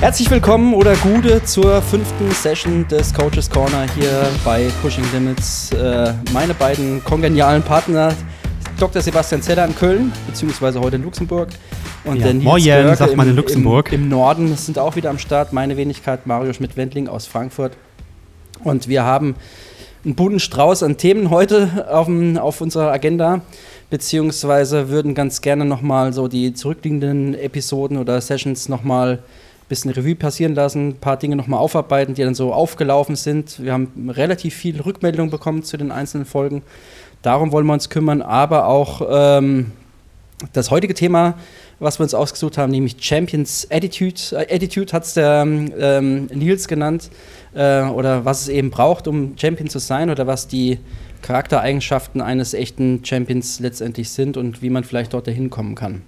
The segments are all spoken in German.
Herzlich willkommen oder Gude zur fünften Session des Coaches Corner hier bei Pushing Limits. Äh, meine beiden kongenialen Partner, Dr. Sebastian Zeller in Köln, beziehungsweise heute in Luxemburg. Und ja, der Nils Moin, Görke sagt man in Luxemburg. Im, Im, Norden sind auch wieder am Start. Meine Wenigkeit Mario Schmidt-Wendling aus Frankfurt. Und wir haben einen bunten Strauß an Themen heute auf, auf unserer Agenda beziehungsweise würden ganz gerne nochmal so die zurückliegenden Episoden oder Sessions nochmal bisschen Revue passieren lassen, ein paar Dinge nochmal aufarbeiten, die dann so aufgelaufen sind. Wir haben relativ viel Rückmeldung bekommen zu den einzelnen Folgen. Darum wollen wir uns kümmern, aber auch ähm, das heutige Thema, was wir uns ausgesucht haben, nämlich Champions Attitude. Äh, Attitude hat es der ähm, Nils genannt, äh, oder was es eben braucht, um Champion zu sein, oder was die Charaktereigenschaften eines echten Champions letztendlich sind und wie man vielleicht dort dahin kommen kann.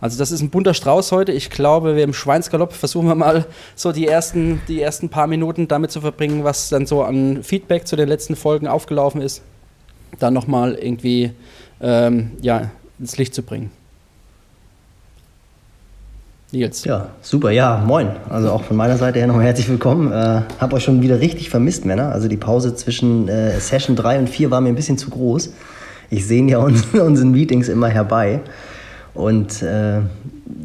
Also das ist ein bunter Strauß heute. Ich glaube, wir im Schweinsgalopp versuchen wir mal so die ersten, die ersten paar Minuten damit zu verbringen, was dann so an Feedback zu den letzten Folgen aufgelaufen ist. Dann nochmal irgendwie ähm, ja, ins Licht zu bringen. Nils. Ja, super. Ja, moin. Also auch von meiner Seite her nochmal herzlich willkommen. Äh, hab euch schon wieder richtig vermisst, Männer. Also die Pause zwischen äh, Session 3 und 4 war mir ein bisschen zu groß. Ich sehe ja uns, unseren Meetings immer herbei. Und äh,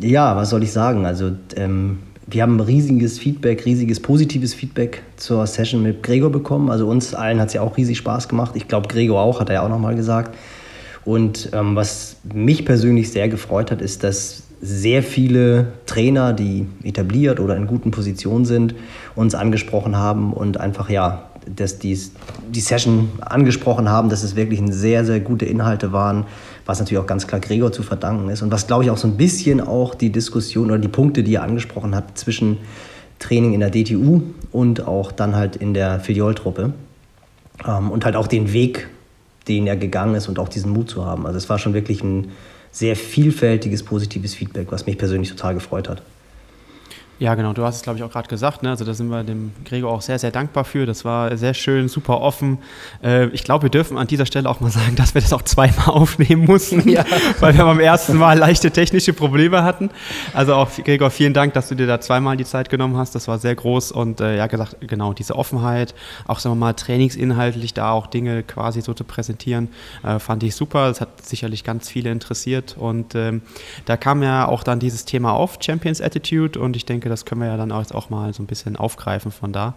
ja, was soll ich sagen? Also ähm, wir haben riesiges Feedback, riesiges positives Feedback zur Session mit Gregor bekommen. Also uns allen hat es ja auch riesig Spaß gemacht. Ich glaube, Gregor auch, hat er ja auch nochmal gesagt. Und ähm, was mich persönlich sehr gefreut hat, ist, dass sehr viele Trainer, die etabliert oder in guten Positionen sind, uns angesprochen haben und einfach ja, dass die, die Session angesprochen haben, dass es wirklich sehr, sehr gute Inhalte waren, was natürlich auch ganz klar Gregor zu verdanken ist und was, glaube ich, auch so ein bisschen auch die Diskussion oder die Punkte, die er angesprochen hat, zwischen Training in der DTU und auch dann halt in der Filioltruppe ähm, und halt auch den Weg, den er gegangen ist und auch diesen Mut zu haben. Also es war schon wirklich ein sehr vielfältiges, positives Feedback, was mich persönlich total gefreut hat. Ja, genau. Du hast es, glaube ich, auch gerade gesagt. Ne? Also da sind wir dem Gregor auch sehr, sehr dankbar für. Das war sehr schön, super offen. Äh, ich glaube, wir dürfen an dieser Stelle auch mal sagen, dass wir das auch zweimal aufnehmen mussten, ja. weil wir beim ersten Mal leichte technische Probleme hatten. Also auch, Gregor, vielen Dank, dass du dir da zweimal die Zeit genommen hast. Das war sehr groß und äh, ja, gesagt, genau, diese Offenheit, auch sagen wir mal trainingsinhaltlich da auch Dinge quasi so zu präsentieren, äh, fand ich super. Das hat sicherlich ganz viele interessiert und ähm, da kam ja auch dann dieses Thema auf, Champions Attitude und ich denke, denke, das können wir ja dann auch, auch mal so ein bisschen aufgreifen von da.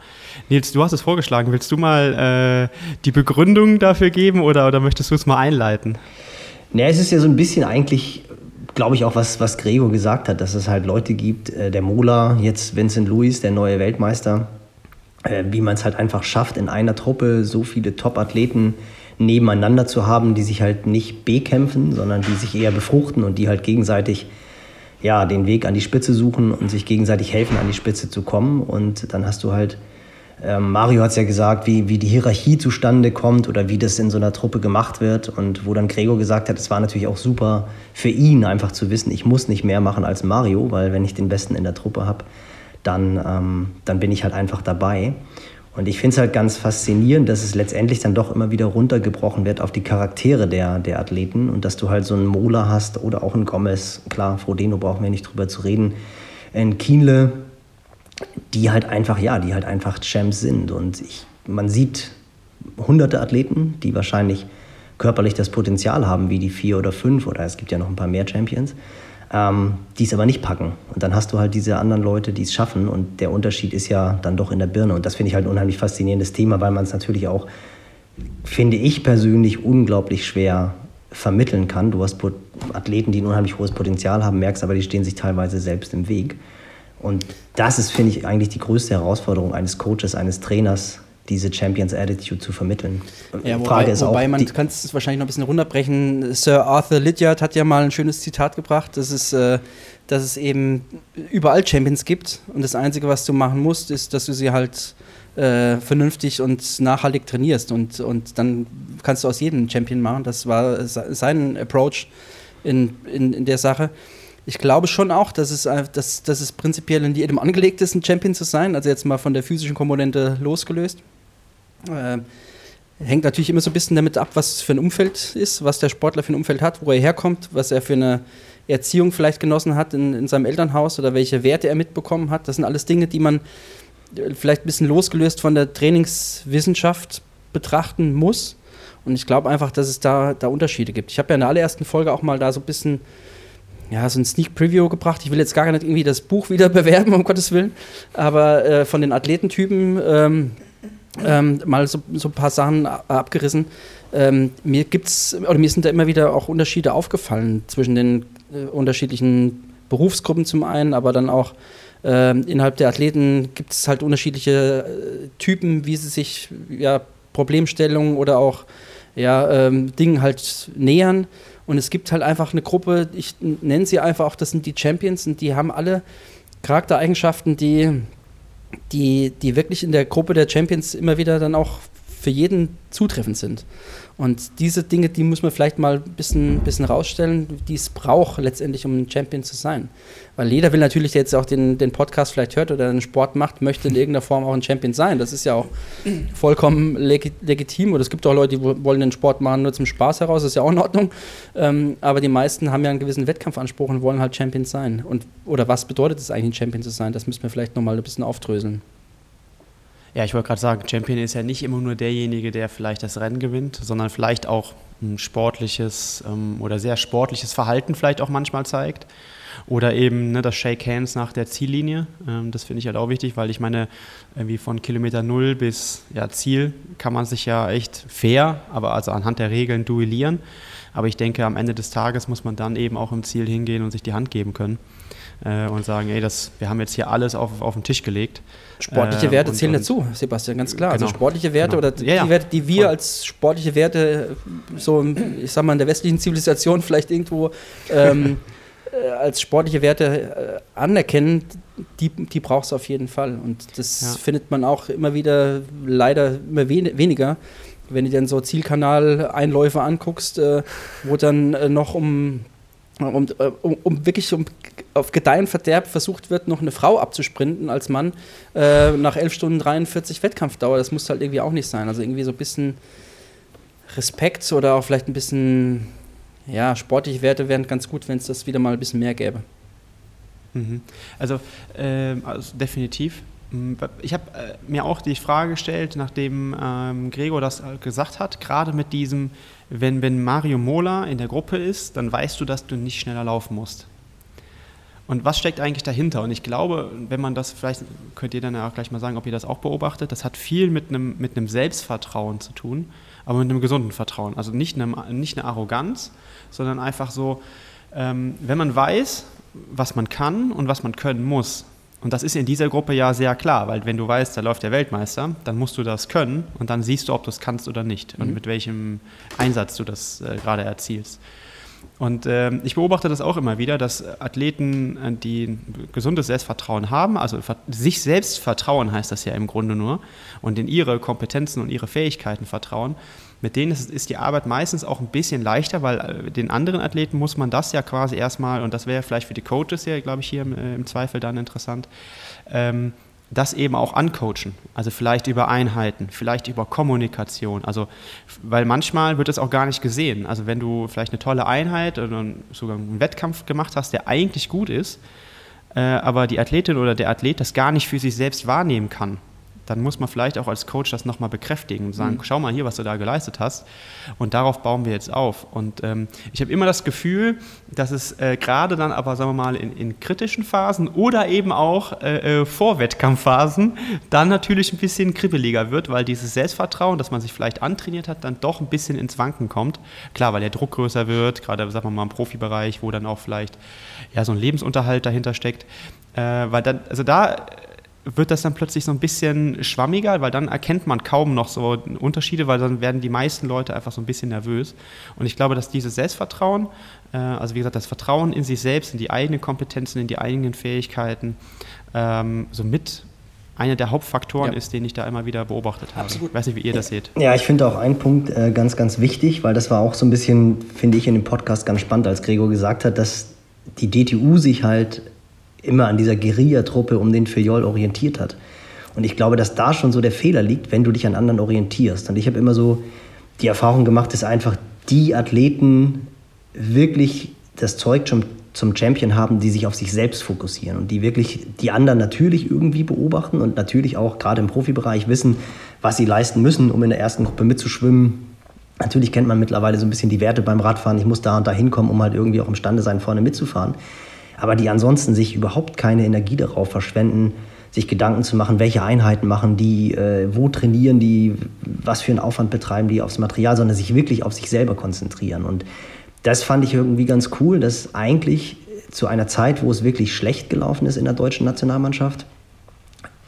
Nils, du hast es vorgeschlagen. Willst du mal äh, die Begründung dafür geben oder, oder möchtest du es mal einleiten? Naja, es ist ja so ein bisschen eigentlich, glaube ich, auch was, was Gregor gesagt hat, dass es halt Leute gibt, äh, der Mola, jetzt Vincent Louis, der neue Weltmeister, äh, wie man es halt einfach schafft, in einer Truppe so viele Top-Athleten nebeneinander zu haben, die sich halt nicht bekämpfen, sondern die sich eher befruchten und die halt gegenseitig ja, den Weg an die Spitze suchen und sich gegenseitig helfen, an die Spitze zu kommen. Und dann hast du halt, ähm, Mario hat es ja gesagt, wie, wie die Hierarchie zustande kommt oder wie das in so einer Truppe gemacht wird. Und wo dann Gregor gesagt hat, es war natürlich auch super für ihn, einfach zu wissen, ich muss nicht mehr machen als Mario, weil wenn ich den Besten in der Truppe habe, dann, ähm, dann bin ich halt einfach dabei. Und ich finde es halt ganz faszinierend, dass es letztendlich dann doch immer wieder runtergebrochen wird auf die Charaktere der, der Athleten und dass du halt so einen Mola hast oder auch einen Gomez, klar, Frodeno brauchen wir nicht drüber zu reden, ein Kienle, die halt einfach, ja, die halt einfach Champs sind. Und ich, man sieht hunderte Athleten, die wahrscheinlich körperlich das Potenzial haben, wie die vier oder fünf, oder es gibt ja noch ein paar mehr Champions ähm, die es aber nicht packen. Und dann hast du halt diese anderen Leute, die es schaffen. Und der Unterschied ist ja dann doch in der Birne. Und das finde ich halt ein unheimlich faszinierendes Thema, weil man es natürlich auch, finde ich persönlich, unglaublich schwer vermitteln kann. Du hast Athleten, die ein unheimlich hohes Potenzial haben, merkst aber, die stehen sich teilweise selbst im Weg. Und das ist, finde ich, eigentlich die größte Herausforderung eines Coaches, eines Trainers, diese Champions Attitude zu vermitteln. Ja, wobei, Frage ist wobei auch, man kann es wahrscheinlich noch ein bisschen runterbrechen. Sir Arthur Lydiard hat ja mal ein schönes Zitat gebracht, dass es, äh, dass es eben überall Champions gibt und das Einzige, was du machen musst, ist, dass du sie halt äh, vernünftig und nachhaltig trainierst und, und dann kannst du aus jedem Champion machen. Das war sein Approach in, in, in der Sache ich glaube schon auch, dass es, dass, dass es prinzipiell in jedem angelegt ist, ein Champion zu sein. Also jetzt mal von der physischen Komponente losgelöst. Äh, hängt natürlich immer so ein bisschen damit ab, was für ein Umfeld ist, was der Sportler für ein Umfeld hat, wo er herkommt, was er für eine Erziehung vielleicht genossen hat in, in seinem Elternhaus oder welche Werte er mitbekommen hat. Das sind alles Dinge, die man äh, vielleicht ein bisschen losgelöst von der Trainingswissenschaft betrachten muss. Und ich glaube einfach, dass es da, da Unterschiede gibt. Ich habe ja in der allerersten Folge auch mal da so ein bisschen ja, so ein Sneak Preview gebracht. Ich will jetzt gar nicht irgendwie das Buch wieder bewerben, um Gottes Willen, aber äh, von den Athletentypen ähm, ähm, mal so, so ein paar Sachen abgerissen. Ähm, mir gibt's, oder mir sind da immer wieder auch Unterschiede aufgefallen zwischen den äh, unterschiedlichen Berufsgruppen zum einen, aber dann auch äh, innerhalb der Athleten gibt es halt unterschiedliche äh, Typen, wie sie sich ja, Problemstellungen oder auch ja, ähm, Dingen halt nähern. Und es gibt halt einfach eine Gruppe, ich nenne sie einfach auch, das sind die Champions und die haben alle Charaktereigenschaften, die, die, die wirklich in der Gruppe der Champions immer wieder dann auch für jeden zutreffend sind. Und diese Dinge, die muss man vielleicht mal ein bisschen, bisschen rausstellen, die es braucht letztendlich, um ein Champion zu sein. Weil jeder will natürlich, der jetzt auch den, den Podcast vielleicht hört oder einen Sport macht, möchte in irgendeiner Form auch ein Champion sein. Das ist ja auch vollkommen legi legitim. Oder es gibt auch Leute, die wollen den Sport machen nur zum Spaß heraus, das ist ja auch in Ordnung. Ähm, aber die meisten haben ja einen gewissen Wettkampfanspruch und wollen halt Champion sein. Und, oder was bedeutet es eigentlich, ein Champion zu sein? Das müssen wir vielleicht nochmal ein bisschen aufdröseln. Ja, ich wollte gerade sagen, Champion ist ja nicht immer nur derjenige, der vielleicht das Rennen gewinnt, sondern vielleicht auch ein sportliches ähm, oder sehr sportliches Verhalten vielleicht auch manchmal zeigt. Oder eben ne, das Shake Hands nach der Ziellinie. Ähm, das finde ich halt auch wichtig, weil ich meine, irgendwie von Kilometer Null bis ja, Ziel kann man sich ja echt fair, aber also anhand der Regeln duellieren. Aber ich denke, am Ende des Tages muss man dann eben auch im Ziel hingehen und sich die Hand geben können äh, und sagen, ey, das, wir haben jetzt hier alles auf, auf den Tisch gelegt. Sportliche äh, Werte zählen dazu, Sebastian, ganz klar. Also genau. Also sportliche Werte genau. oder die ja, ja. Werte, die wir als sportliche Werte so, ich sag mal, in der westlichen Zivilisation vielleicht irgendwo ähm, äh, als sportliche Werte äh, anerkennen, die, die braucht es auf jeden Fall. Und das ja. findet man auch immer wieder, leider immer wen weniger. Wenn du dann so Zielkanal-Einläufe anguckst, äh, wo dann äh, noch um um, äh, um, um, wirklich um, auf Gedeih Verderb versucht wird, noch eine Frau abzusprinten als Mann äh, nach 11 Stunden 43 Wettkampfdauer. Das muss halt irgendwie auch nicht sein. Also irgendwie so ein bisschen Respekt oder auch vielleicht ein bisschen, ja, sportliche Werte wären ganz gut, wenn es das wieder mal ein bisschen mehr gäbe. Mhm. Also, äh, also definitiv. Hm, ich habe äh, mir auch die Frage gestellt, nachdem ähm, Gregor das äh, gesagt hat, gerade mit diesem, wenn, wenn Mario Mola in der Gruppe ist, dann weißt du, dass du nicht schneller laufen musst. Und was steckt eigentlich dahinter? Und ich glaube, wenn man das, vielleicht könnt ihr dann ja auch gleich mal sagen, ob ihr das auch beobachtet, das hat viel mit einem, mit einem Selbstvertrauen zu tun, aber mit einem gesunden Vertrauen. Also nicht, einem, nicht eine Arroganz, sondern einfach so, ähm, wenn man weiß, was man kann und was man können muss, und das ist in dieser Gruppe ja sehr klar, weil wenn du weißt, da läuft der Weltmeister, dann musst du das können und dann siehst du, ob du es kannst oder nicht mhm. und mit welchem Einsatz du das äh, gerade erzielst. Und äh, ich beobachte das auch immer wieder, dass Athleten, äh, die ein gesundes Selbstvertrauen haben, also sich selbst vertrauen heißt das ja im Grunde nur, und in ihre Kompetenzen und ihre Fähigkeiten vertrauen, mit denen ist, ist, die Arbeit meistens auch ein bisschen leichter, weil äh, den anderen Athleten muss man das ja quasi erstmal, und das wäre vielleicht für die Coaches ja, glaube ich, hier im, äh, im, Zweifel dann interessant, ähm, das eben auch ancoachen. Also vielleicht über Einheiten, vielleicht über Kommunikation. Also, weil manchmal wird es auch gar nicht gesehen. Also wenn du vielleicht eine tolle Einheit oder sogar einen Wettkampf gemacht hast, der eigentlich gut ist, äh, aber die Athletin oder der Athlet das gar nicht für sich selbst wahrnehmen kann dann muss man vielleicht auch als Coach das nochmal bekräftigen und sagen, mhm. schau mal hier, was du da geleistet hast. Und darauf bauen wir jetzt auf. Und ähm, ich habe immer das Gefühl, dass es äh, gerade dann aber, sagen wir mal, in, in kritischen Phasen oder eben auch äh, äh, vor Wettkampfphasen dann natürlich ein bisschen kribbeliger wird, weil dieses Selbstvertrauen, das man sich vielleicht antrainiert hat, dann doch ein bisschen ins Wanken kommt. Klar, weil der Druck größer wird, gerade, sagen wir mal, im Profibereich, wo dann auch vielleicht ja, so ein Lebensunterhalt dahinter steckt. Äh, weil dann, also da wird das dann plötzlich so ein bisschen schwammiger, weil dann erkennt man kaum noch so Unterschiede, weil dann werden die meisten Leute einfach so ein bisschen nervös. Und ich glaube, dass dieses Selbstvertrauen, äh, also wie gesagt, das Vertrauen in sich selbst, in die eigenen Kompetenzen, in die eigenen Fähigkeiten, ähm, so mit einer der Hauptfaktoren ja. ist, den ich da immer wieder beobachtet habe. Absolut. Ich weiß nicht, wie ihr das seht. Ja, ich finde auch einen Punkt äh, ganz, ganz wichtig, weil das war auch so ein bisschen, finde ich, in dem Podcast ganz spannend, als Gregor gesagt hat, dass die DTU sich halt immer an dieser Guerilla-Truppe um den Filiol orientiert hat. Und ich glaube, dass da schon so der Fehler liegt, wenn du dich an anderen orientierst. Und ich habe immer so die Erfahrung gemacht, dass einfach die Athleten wirklich, das zeugt schon zum Champion haben, die sich auf sich selbst fokussieren und die wirklich die anderen natürlich irgendwie beobachten und natürlich auch gerade im Profibereich wissen, was sie leisten müssen, um in der ersten Gruppe mitzuschwimmen. Natürlich kennt man mittlerweile so ein bisschen die Werte beim Radfahren. Ich muss da und da hinkommen, um halt irgendwie auch imstande sein, vorne mitzufahren. Aber die ansonsten sich überhaupt keine Energie darauf verschwenden, sich Gedanken zu machen, welche Einheiten machen die, äh, wo trainieren die, was für einen Aufwand betreiben die aufs Material, sondern sich wirklich auf sich selber konzentrieren. Und das fand ich irgendwie ganz cool, dass eigentlich zu einer Zeit, wo es wirklich schlecht gelaufen ist in der deutschen Nationalmannschaft,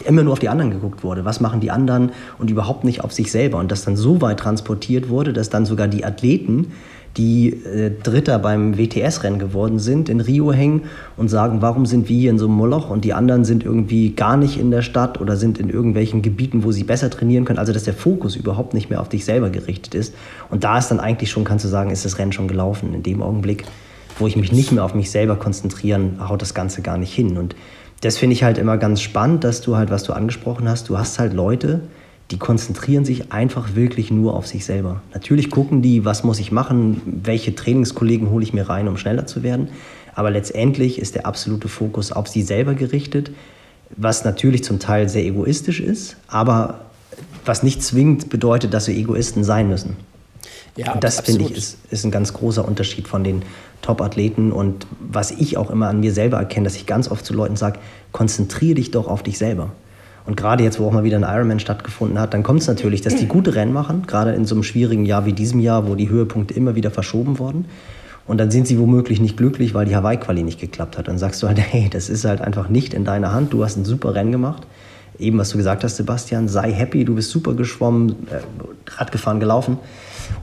immer nur auf die anderen geguckt wurde. Was machen die anderen und überhaupt nicht auf sich selber. Und das dann so weit transportiert wurde, dass dann sogar die Athleten die äh, Dritter beim WTS-Rennen geworden sind, in Rio hängen und sagen, warum sind wir hier in so einem Moloch und die anderen sind irgendwie gar nicht in der Stadt oder sind in irgendwelchen Gebieten, wo sie besser trainieren können. Also dass der Fokus überhaupt nicht mehr auf dich selber gerichtet ist. Und da ist dann eigentlich schon, kannst du sagen, ist das Rennen schon gelaufen. In dem Augenblick, wo ich mich nicht mehr auf mich selber konzentrieren, haut das Ganze gar nicht hin. Und das finde ich halt immer ganz spannend, dass du halt, was du angesprochen hast, du hast halt Leute, die konzentrieren sich einfach wirklich nur auf sich selber. Natürlich gucken die, was muss ich machen, welche Trainingskollegen hole ich mir rein, um schneller zu werden. Aber letztendlich ist der absolute Fokus auf sie selber gerichtet, was natürlich zum Teil sehr egoistisch ist, aber was nicht zwingend bedeutet, dass wir Egoisten sein müssen. Ja, und das finde ich ist, ist ein ganz großer Unterschied von den Top-Athleten und was ich auch immer an mir selber erkenne, dass ich ganz oft zu Leuten sage, konzentriere dich doch auf dich selber. Und gerade jetzt, wo auch mal wieder ein Ironman stattgefunden hat, dann kommt es natürlich, dass die gute Rennen machen, gerade in so einem schwierigen Jahr wie diesem Jahr, wo die Höhepunkte immer wieder verschoben wurden. Und dann sind sie womöglich nicht glücklich, weil die Hawaii-Quali nicht geklappt hat. Dann sagst du halt, hey, das ist halt einfach nicht in deiner Hand. Du hast ein super Rennen gemacht. Eben, was du gesagt hast, Sebastian, sei happy, du bist super geschwommen, äh, Rad gefahren, gelaufen.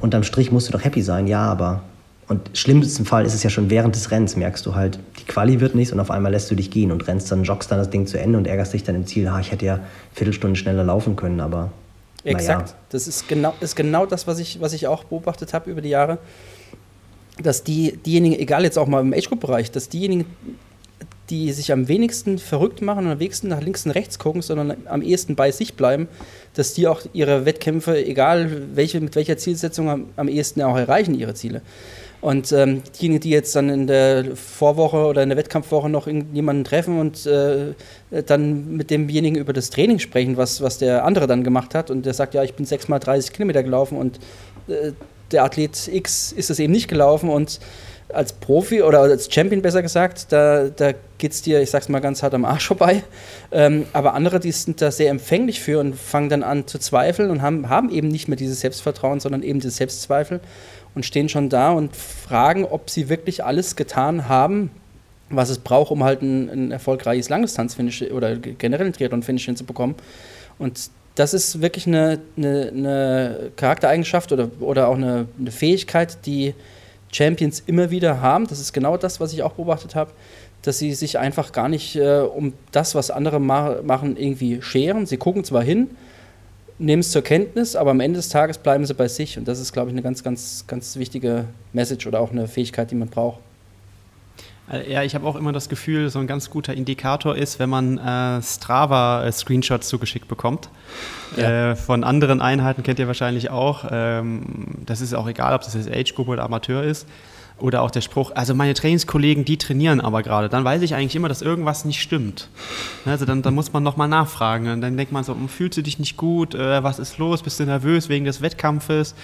Und am Strich musst du doch happy sein. Ja, aber und im schlimmsten Fall ist es ja schon während des Rennens, merkst du halt, die Quali wird nichts und auf einmal lässt du dich gehen und rennst dann, joggst dann das Ding zu Ende und ärgerst dich dann im Ziel, ha, ich hätte ja Viertelstunde schneller laufen können, aber. Exakt. Ja. Das ist genau, ist genau das, was ich, was ich auch beobachtet habe über die Jahre. Dass die, diejenigen, egal jetzt auch mal im Age-Group-Bereich, dass diejenigen, die sich am wenigsten verrückt machen und am wenigsten nach links und rechts gucken, sondern am ehesten bei sich bleiben, dass die auch ihre Wettkämpfe, egal welche, mit welcher Zielsetzung, am, am ehesten auch erreichen, ihre Ziele. Und ähm, diejenigen, die jetzt dann in der Vorwoche oder in der Wettkampfwoche noch jemanden treffen und äh, dann mit demjenigen über das Training sprechen, was, was der andere dann gemacht hat und der sagt, ja, ich bin sechs mal 30 Kilometer gelaufen und äh, der Athlet X ist das eben nicht gelaufen und als Profi oder als Champion besser gesagt, da, da geht es dir, ich sag's mal ganz hart am Arsch vorbei. Ähm, aber andere, die sind da sehr empfänglich für und fangen dann an zu zweifeln und haben, haben eben nicht mehr dieses Selbstvertrauen, sondern eben diese Selbstzweifel und stehen schon da und fragen, ob sie wirklich alles getan haben, was es braucht, um halt ein, ein erfolgreiches Langdistanz-Finish oder generell ein Triathlon-Finish hinzubekommen. Und das ist wirklich eine, eine, eine Charaktereigenschaft oder, oder auch eine, eine, Fähigkeit, die Champions immer wieder haben. Das ist genau das, was ich auch beobachtet habe, dass sie sich einfach gar nicht äh, um das, was andere ma machen, irgendwie scheren. Sie gucken zwar hin, nehmen es zur Kenntnis, aber am Ende des Tages bleiben sie bei sich. Und das ist, glaube ich, eine ganz, ganz, ganz wichtige Message oder auch eine Fähigkeit, die man braucht. Äh, ja, ich habe auch immer das Gefühl, so ein ganz guter Indikator ist, wenn man äh, Strava-Screenshots zugeschickt bekommt. Ja. Äh, von anderen Einheiten kennt ihr wahrscheinlich auch. Ähm, das ist auch egal, ob das jetzt Age-Group oder Amateur ist. Oder auch der Spruch, also meine Trainingskollegen, die trainieren aber gerade. Dann weiß ich eigentlich immer, dass irgendwas nicht stimmt. Ne, also dann, dann muss man nochmal nachfragen. Und dann denkt man so, hm, fühlst du dich nicht gut? Äh, was ist los? Bist du nervös wegen des Wettkampfes?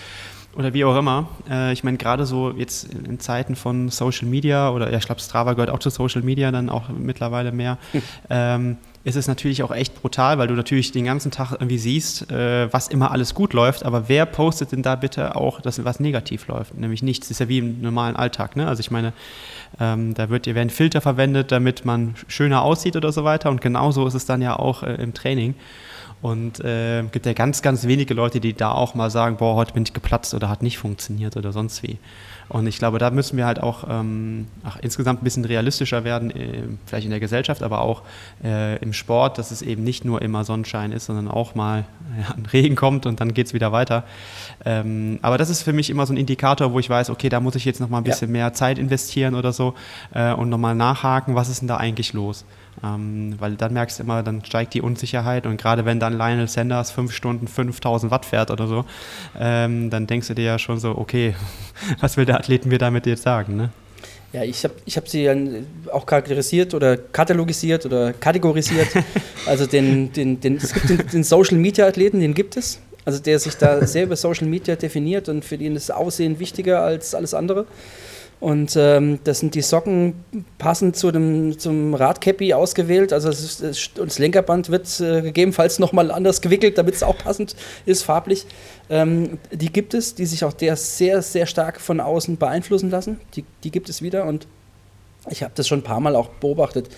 Oder wie auch immer. Äh, ich meine, gerade so jetzt in Zeiten von Social Media oder ja, ich glaube, Strava gehört auch zu Social Media dann auch mittlerweile mehr. Hm. Ähm, ist es natürlich auch echt brutal, weil du natürlich den ganzen Tag irgendwie siehst, äh, was immer alles gut läuft, aber wer postet denn da bitte auch, dass was negativ läuft? Nämlich nichts. Das ist ja wie im normalen Alltag. Ne? Also ich meine, ähm, da wird, werden Filter verwendet, damit man schöner aussieht oder so weiter und genauso ist es dann ja auch äh, im Training. Und es äh, gibt ja ganz, ganz wenige Leute, die da auch mal sagen, boah, heute bin ich geplatzt oder hat nicht funktioniert oder sonst wie. Und ich glaube, da müssen wir halt auch ähm, ach, insgesamt ein bisschen realistischer werden, äh, vielleicht in der Gesellschaft, aber auch äh, im Sport, dass es eben nicht nur immer Sonnenschein ist, sondern auch mal ja, ein Regen kommt und dann geht es wieder weiter. Ähm, aber das ist für mich immer so ein Indikator, wo ich weiß, okay, da muss ich jetzt noch mal ein bisschen ja. mehr Zeit investieren oder so äh, und nochmal nachhaken, was ist denn da eigentlich los? Ähm, weil dann merkst du immer, dann steigt die Unsicherheit und gerade wenn dann Lionel Sanders fünf Stunden 5000 Watt fährt oder so, ähm, dann denkst du dir ja schon so, okay, was will der Athleten mir damit jetzt sagen? Ne? Ja, ich habe ich hab sie auch charakterisiert oder katalogisiert oder kategorisiert. also den, den, den, es gibt den, den Social Media Athleten, den gibt es. Also der sich da sehr über Social Media definiert und für den ist Aussehen wichtiger als alles andere. Und ähm, das sind die Socken passend zu dem, zum Radcappy ausgewählt. Also das, ist, das Lenkerband wird äh, gegebenenfalls nochmal anders gewickelt, damit es auch passend ist, farblich. Ähm, die gibt es, die sich auch der sehr, sehr stark von außen beeinflussen lassen. Die, die gibt es wieder und ich habe das schon ein paar Mal auch beobachtet.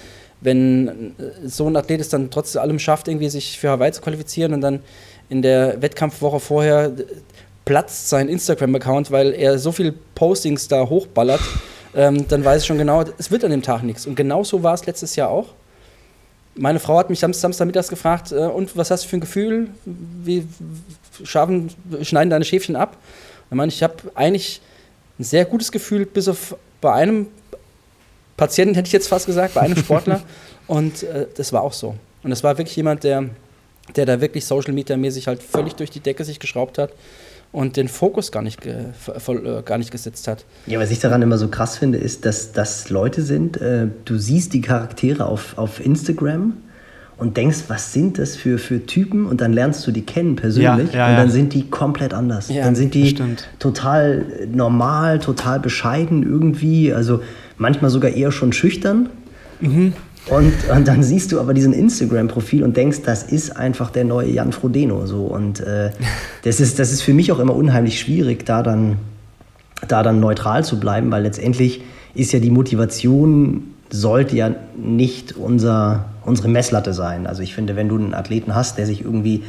Wenn äh, so ein Athlet es dann trotz allem schafft, irgendwie sich für Hawaii zu qualifizieren und dann in der Wettkampfwoche vorher platzt sein Instagram-Account, weil er so viel Postings da hochballert, ähm, dann weiß ich schon genau, es wird an dem Tag nichts. Und genau so war es letztes Jahr auch. Meine Frau hat mich Samstagmittags gefragt, äh, und was hast du für ein Gefühl? Wie schaffen, schneiden deine Schäfchen ab? Und meine ich, ich habe eigentlich ein sehr gutes Gefühl, bis auf bei einem Patienten, hätte ich jetzt fast gesagt, bei einem Sportler. und äh, das war auch so. Und es war wirklich jemand, der, der da wirklich Social Media mäßig halt völlig durch die Decke sich geschraubt hat und den Fokus gar nicht, voll, äh, gar nicht gesetzt hat. Ja, was ich daran immer so krass finde, ist, dass das Leute sind, äh, du siehst die Charaktere auf, auf Instagram und denkst, was sind das für, für Typen? Und dann lernst du die kennen persönlich ja, ja, und dann ja. sind die komplett anders. dann sind die total normal, total bescheiden irgendwie, also manchmal sogar eher schon schüchtern. Mhm. Und, und dann siehst du aber diesen Instagram-Profil und denkst, das ist einfach der neue Jan Frodeno. So. Und äh, das, ist, das ist für mich auch immer unheimlich schwierig, da dann, da dann neutral zu bleiben, weil letztendlich ist ja die Motivation, sollte ja nicht unser, unsere Messlatte sein. Also ich finde, wenn du einen Athleten hast, der sich irgendwie,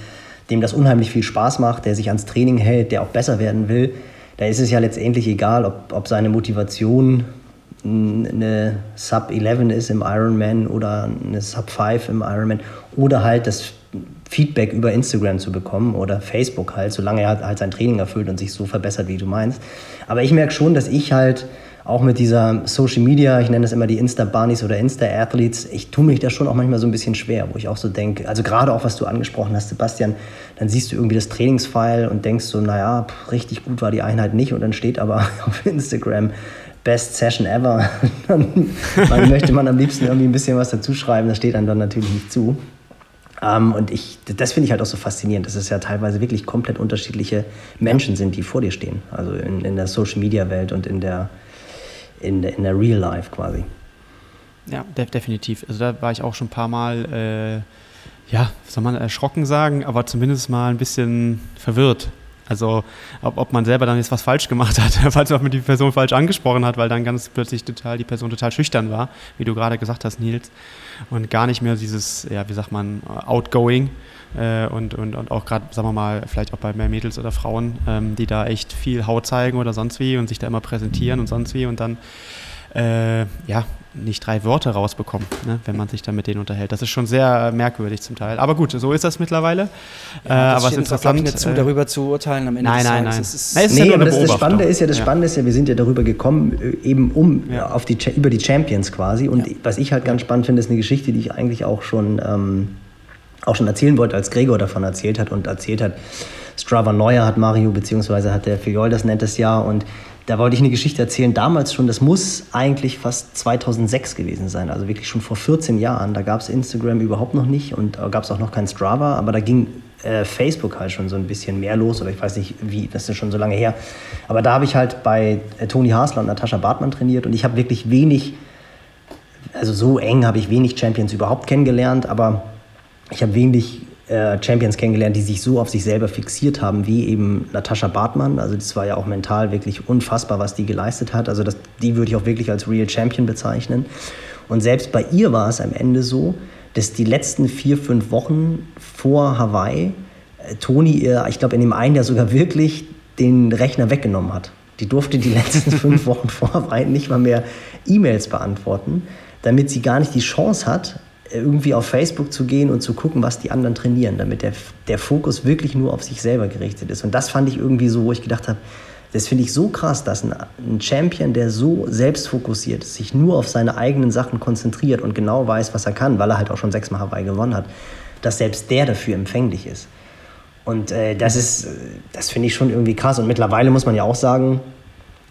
dem das unheimlich viel Spaß macht, der sich ans Training hält, der auch besser werden will, da ist es ja letztendlich egal, ob, ob seine Motivation eine Sub 11 ist im Ironman oder eine Sub 5 im Ironman oder halt das Feedback über Instagram zu bekommen oder Facebook halt, solange er halt sein Training erfüllt und sich so verbessert, wie du meinst. Aber ich merke schon, dass ich halt auch mit dieser Social Media, ich nenne das immer die Insta-Bunnies oder Insta-Athletes, ich tue mich da schon auch manchmal so ein bisschen schwer, wo ich auch so denke, also gerade auch was du angesprochen hast, Sebastian, dann siehst du irgendwie das Trainingsfile und denkst so, naja, richtig gut war die Einheit nicht und dann steht aber auf Instagram, Best Session ever. dann möchte man am liebsten irgendwie ein bisschen was dazu schreiben, das steht einem dann natürlich nicht zu. Ähm, und ich, das finde ich halt auch so faszinierend, dass es ja teilweise wirklich komplett unterschiedliche Menschen sind, die vor dir stehen. Also in, in der Social Media Welt und in der, in der, in der Real Life quasi. Ja, de definitiv. Also da war ich auch schon ein paar Mal, äh, ja, soll man erschrocken sagen, aber zumindest mal ein bisschen verwirrt also ob, ob man selber dann jetzt was falsch gemacht hat, falls man die Person falsch angesprochen hat, weil dann ganz plötzlich total die Person total schüchtern war, wie du gerade gesagt hast, Nils, und gar nicht mehr dieses, ja, wie sagt man, outgoing äh, und, und, und auch gerade, sagen wir mal, vielleicht auch bei mehr Mädels oder Frauen, ähm, die da echt viel Haut zeigen oder sonst wie und sich da immer präsentieren und sonst wie und dann äh, ja, nicht drei Worte rausbekommen, ne, wenn man sich dann mit denen unterhält. Das ist schon sehr merkwürdig zum Teil. Aber gut, so ist das mittlerweile. Ja, das äh, aber es ist interessant. nicht zu, äh, darüber zu urteilen am Ende Nein, nein, nein. Ist, nein, ist nee, ja aber das, das, Spannende ist ja, das Spannende ist ja, wir sind ja darüber gekommen, äh, eben um ja. auf die, über die Champions quasi. Und ja. was ich halt ganz spannend finde, ist eine Geschichte, die ich eigentlich auch schon, ähm, auch schon erzählen wollte, als Gregor davon erzählt hat und erzählt hat, Strava Neuer hat Mario, beziehungsweise hat der Filiol das nettes Jahr und da wollte ich eine Geschichte erzählen, damals schon, das muss eigentlich fast 2006 gewesen sein, also wirklich schon vor 14 Jahren. Da gab es Instagram überhaupt noch nicht und gab es auch noch kein Strava, aber da ging äh, Facebook halt schon so ein bisschen mehr los oder ich weiß nicht, wie, das ist schon so lange her. Aber da habe ich halt bei äh, Toni Hasler und Natascha Bartmann trainiert und ich habe wirklich wenig, also so eng habe ich wenig Champions überhaupt kennengelernt, aber ich habe wenig äh, Champions kennengelernt, die sich so auf sich selber fixiert haben, wie eben Natascha Bartmann. Also das war ja auch mental wirklich unfassbar, was die geleistet hat. Also das, die würde ich auch wirklich als Real Champion bezeichnen. Und selbst bei ihr war es am Ende so, dass die letzten vier, fünf Wochen vor Hawaii äh, Toni ihr, ich glaube in dem einen Jahr sogar wirklich den Rechner weggenommen hat. Die durfte die letzten fünf Wochen vor Hawaii nicht mal mehr E-Mails beantworten, damit sie gar nicht die Chance hat, irgendwie auf Facebook zu gehen und zu gucken, was die anderen trainieren, damit der, der Fokus wirklich nur auf sich selber gerichtet ist. Und das fand ich irgendwie so, wo ich gedacht habe, das finde ich so krass, dass ein, ein Champion, der so selbstfokussiert ist, sich nur auf seine eigenen Sachen konzentriert und genau weiß, was er kann, weil er halt auch schon sechsmal Hawaii gewonnen hat, dass selbst der dafür empfänglich ist. Und äh, das ist, das finde ich schon irgendwie krass. Und mittlerweile muss man ja auch sagen,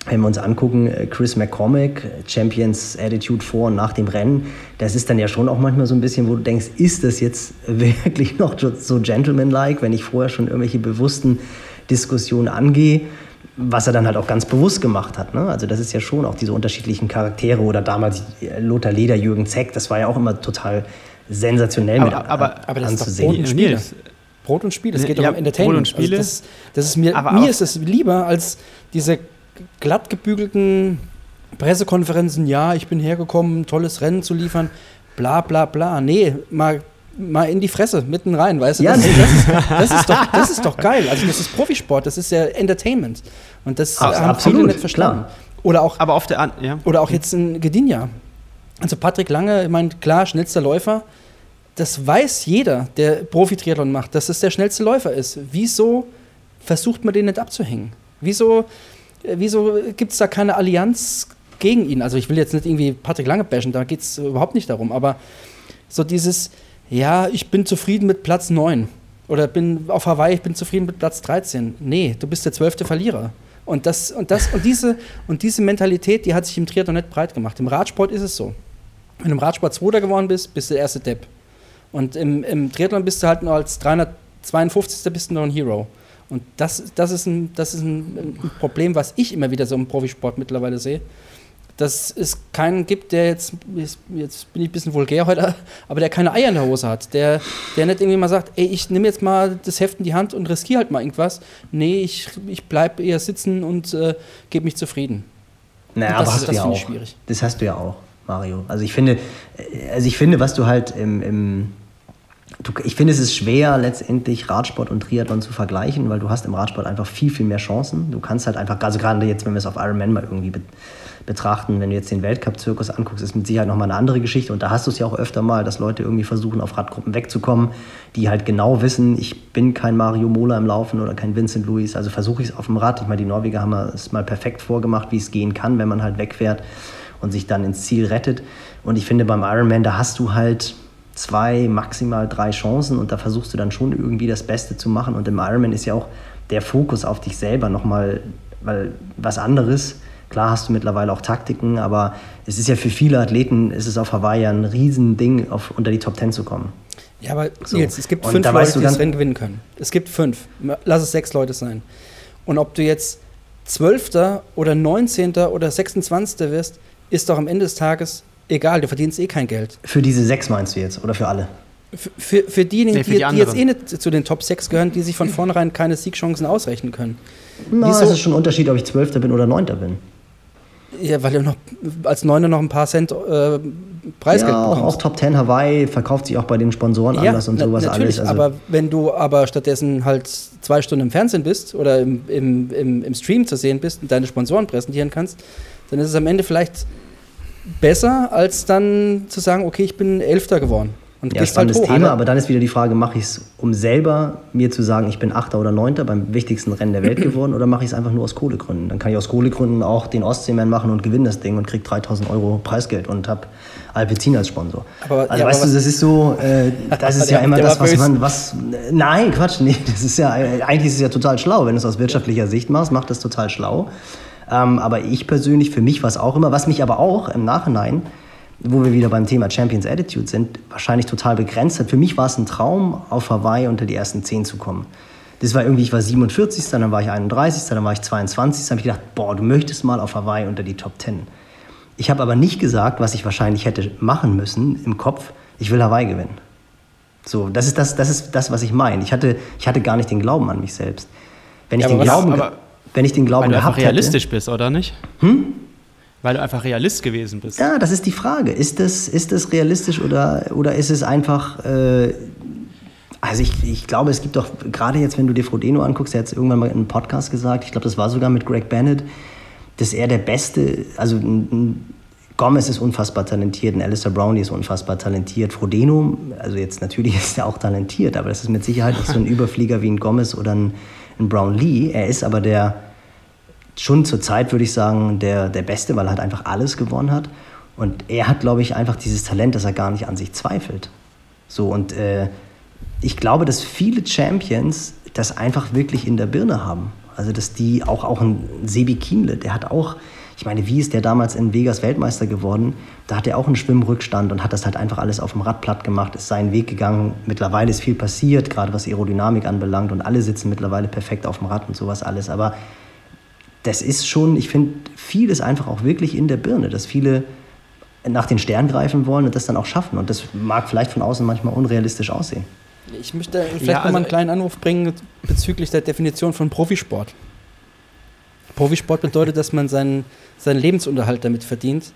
wenn wir uns angucken, äh, Chris McCormick, Champions Attitude vor und nach dem Rennen, das ist dann ja schon auch manchmal so ein bisschen, wo du denkst, ist das jetzt wirklich noch so gentlemanlike, wenn ich vorher schon irgendwelche bewussten Diskussionen angehe, was er dann halt auch ganz bewusst gemacht hat. Ne? Also das ist ja schon auch diese unterschiedlichen Charaktere oder damals Lothar Leder, Jürgen Zeck, das war ja auch immer total sensationell aber, mit aber, aber das anzusehen. Ist doch Brot und Spiele. Brot und Spiele, es geht ja, um Entertainment. Brot und Spiele. Also das, das, ist mir, mir ist es lieber als diese glatt gebügelten Pressekonferenzen, ja, ich bin hergekommen, tolles Rennen zu liefern, bla bla bla. Nee, mal, mal in die Fresse, mitten rein, weißt du? Ja, das, das, ist, das, ist doch, das ist doch geil. Also das ist Profisport, das ist ja Entertainment. Und das Ach, haben absolut, viele nicht verstanden. Klar. Oder auch, Aber auf der An ja. Oder auch jetzt in Gdynia. Also Patrick Lange, ich meine, klar, schnellster Läufer. Das weiß jeder, der Profi-Triathlon macht, dass es der schnellste Läufer ist. Wieso versucht man den nicht abzuhängen? Wieso wieso gibt es da keine Allianz gegen ihn? Also ich will jetzt nicht irgendwie Patrick Lange bashen, da geht es überhaupt nicht darum, aber so dieses, ja, ich bin zufrieden mit Platz 9 oder bin auf Hawaii, ich bin zufrieden mit Platz 13. Nee, du bist der zwölfte Verlierer. Und, das, und, das, und, diese, und diese Mentalität, die hat sich im Triathlon nicht breit gemacht. Im Radsport ist es so. Wenn du im Radsport Zweiter geworden bist, bist du der erste Depp. Und im, im Triathlon bist du halt nur als 352. bist du noch ein Hero. Und das, das ist, ein, das ist ein, ein, Problem, was ich immer wieder so im Profisport mittlerweile sehe. Dass es keinen gibt, der jetzt, jetzt bin ich ein bisschen vulgär heute, aber der keine Eier in der Hose hat. Der, der nicht irgendwie mal sagt, ey, ich nehme jetzt mal das Heft in die Hand und riskiere halt mal irgendwas. Nee, ich, ich bleibe eher sitzen und äh, gebe mich zufrieden. Naja, aber hast das du ja auch. Schwierig. Das hast du ja auch, Mario. Also ich finde, äh, also ich finde, was du halt im, im Du, ich finde, es ist schwer, letztendlich Radsport und Triathlon zu vergleichen, weil du hast im Radsport einfach viel, viel mehr Chancen. Du kannst halt einfach, also gerade jetzt, wenn wir es auf Ironman mal irgendwie be betrachten, wenn du jetzt den Weltcup-Zirkus anguckst, ist mit Sicherheit nochmal eine andere Geschichte. Und da hast du es ja auch öfter mal, dass Leute irgendwie versuchen, auf Radgruppen wegzukommen, die halt genau wissen, ich bin kein Mario Mola im Laufen oder kein Vincent Louis, also versuche ich es auf dem Rad. Ich meine, die Norweger haben es mal perfekt vorgemacht, wie es gehen kann, wenn man halt wegfährt und sich dann ins Ziel rettet. Und ich finde, beim Ironman, da hast du halt zwei, maximal drei Chancen und da versuchst du dann schon irgendwie das Beste zu machen. Und im Ironman ist ja auch der Fokus auf dich selber nochmal weil was anderes. Klar hast du mittlerweile auch Taktiken, aber es ist ja für viele Athleten, ist es auf Hawaii ein Riesending, auf, unter die Top Ten zu kommen. Ja, aber so. jetzt, es gibt und fünf Leute, die das Rennen gewinnen können. Es gibt fünf. Lass es sechs Leute sein. Und ob du jetzt Zwölfter oder Neunzehnter oder 26. wirst, ist doch am Ende des Tages egal, du verdienst eh kein Geld. Für diese sechs meinst du jetzt oder für alle? Für, für, für diejenigen, nee, für die, die, jetzt eh nicht zu den Top 6 gehören, die sich von vornherein keine Siegchancen ausrechnen können. Na, Wieso? es ist schon ein Unterschied, ob ich Zwölfter bin oder Neunter bin. Ja, weil du noch als Neuner noch ein paar Cent äh, Preisgeld ja, bekommst. Auch, auch Top 10 Hawaii verkauft sich auch bei den Sponsoren ja, anders und sowas natürlich, alles. Also aber wenn du aber stattdessen halt zwei Stunden im Fernsehen bist oder im, im, im, im Stream zu sehen bist und deine Sponsoren präsentieren kannst, dann ist es am Ende vielleicht besser, als dann zu sagen, okay, ich bin Elfter geworden. Und ja, halt spannendes halt Thema, aber dann ist wieder die Frage, mache ich es, um selber mir zu sagen, ich bin Achter oder Neunter beim wichtigsten Rennen der Welt geworden oder mache ich es einfach nur aus Kohlegründen? Dann kann ich aus Kohlegründen auch den Ostseeman machen und gewinne das Ding und kriege 3000 Euro Preisgeld und habe Alpecin als Sponsor. Aber, also ja, weißt du, das ist so, äh, das ist ja immer das, was man, was, nein, Quatsch, nee, das ist ja, eigentlich ist es ja total schlau, wenn du es aus wirtschaftlicher Sicht machst, macht das total schlau. Ähm, aber ich persönlich, für mich war es auch immer, was mich aber auch im Nachhinein, wo wir wieder beim Thema Champions Attitude sind, wahrscheinlich total begrenzt hat. Für mich war es ein Traum, auf Hawaii unter die ersten 10 zu kommen. Das war irgendwie, ich war 47, dann war ich 31, dann war ich 22, dann habe ich gedacht, boah, du möchtest mal auf Hawaii unter die Top 10. Ich habe aber nicht gesagt, was ich wahrscheinlich hätte machen müssen im Kopf, ich will Hawaii gewinnen. So, das ist das, das, ist das was ich meine. Ich hatte, ich hatte gar nicht den Glauben an mich selbst. Wenn ich ja, den Glauben, aber, wenn ich den Glauben Weil du einfach realistisch hätte, bist, oder nicht? Hm? Weil du einfach Realist gewesen bist. Ja, das ist die Frage. Ist das, ist das realistisch oder, oder ist es einfach. Äh, also ich, ich glaube, es gibt doch, gerade jetzt, wenn du dir Frodeno anguckst, der hat es irgendwann mal in einem Podcast gesagt, ich glaube, das war sogar mit Greg Bennett, dass er der Beste, also ein, Gomez ist unfassbar talentiert, ein Alistair Brownlee ist unfassbar talentiert, Frodeno, also jetzt natürlich ist er auch talentiert, aber das ist mit Sicherheit nicht so ein Überflieger wie ein Gomez oder ein ein Brown Lee. Er ist aber der, schon zur Zeit würde ich sagen, der, der Beste, weil er halt einfach alles gewonnen hat. Und er hat, glaube ich, einfach dieses Talent, dass er gar nicht an sich zweifelt. So, und äh, ich glaube, dass viele Champions das einfach wirklich in der Birne haben. Also dass die auch, auch ein Sebi Kienle, der hat auch, ich meine, wie ist der damals in Vegas Weltmeister geworden? Da hat er auch einen Schwimmrückstand und hat das halt einfach alles auf dem Rad platt gemacht, ist seinen Weg gegangen. Mittlerweile ist viel passiert, gerade was Aerodynamik anbelangt und alle sitzen mittlerweile perfekt auf dem Rad und sowas alles. Aber das ist schon, ich finde, vieles einfach auch wirklich in der Birne, dass viele nach den Sternen greifen wollen und das dann auch schaffen. Und das mag vielleicht von außen manchmal unrealistisch aussehen. Ich möchte vielleicht ja, also, nochmal einen kleinen Anruf bringen bezüglich der Definition von Profisport. Profisport bedeutet, dass man seinen, seinen Lebensunterhalt damit verdient.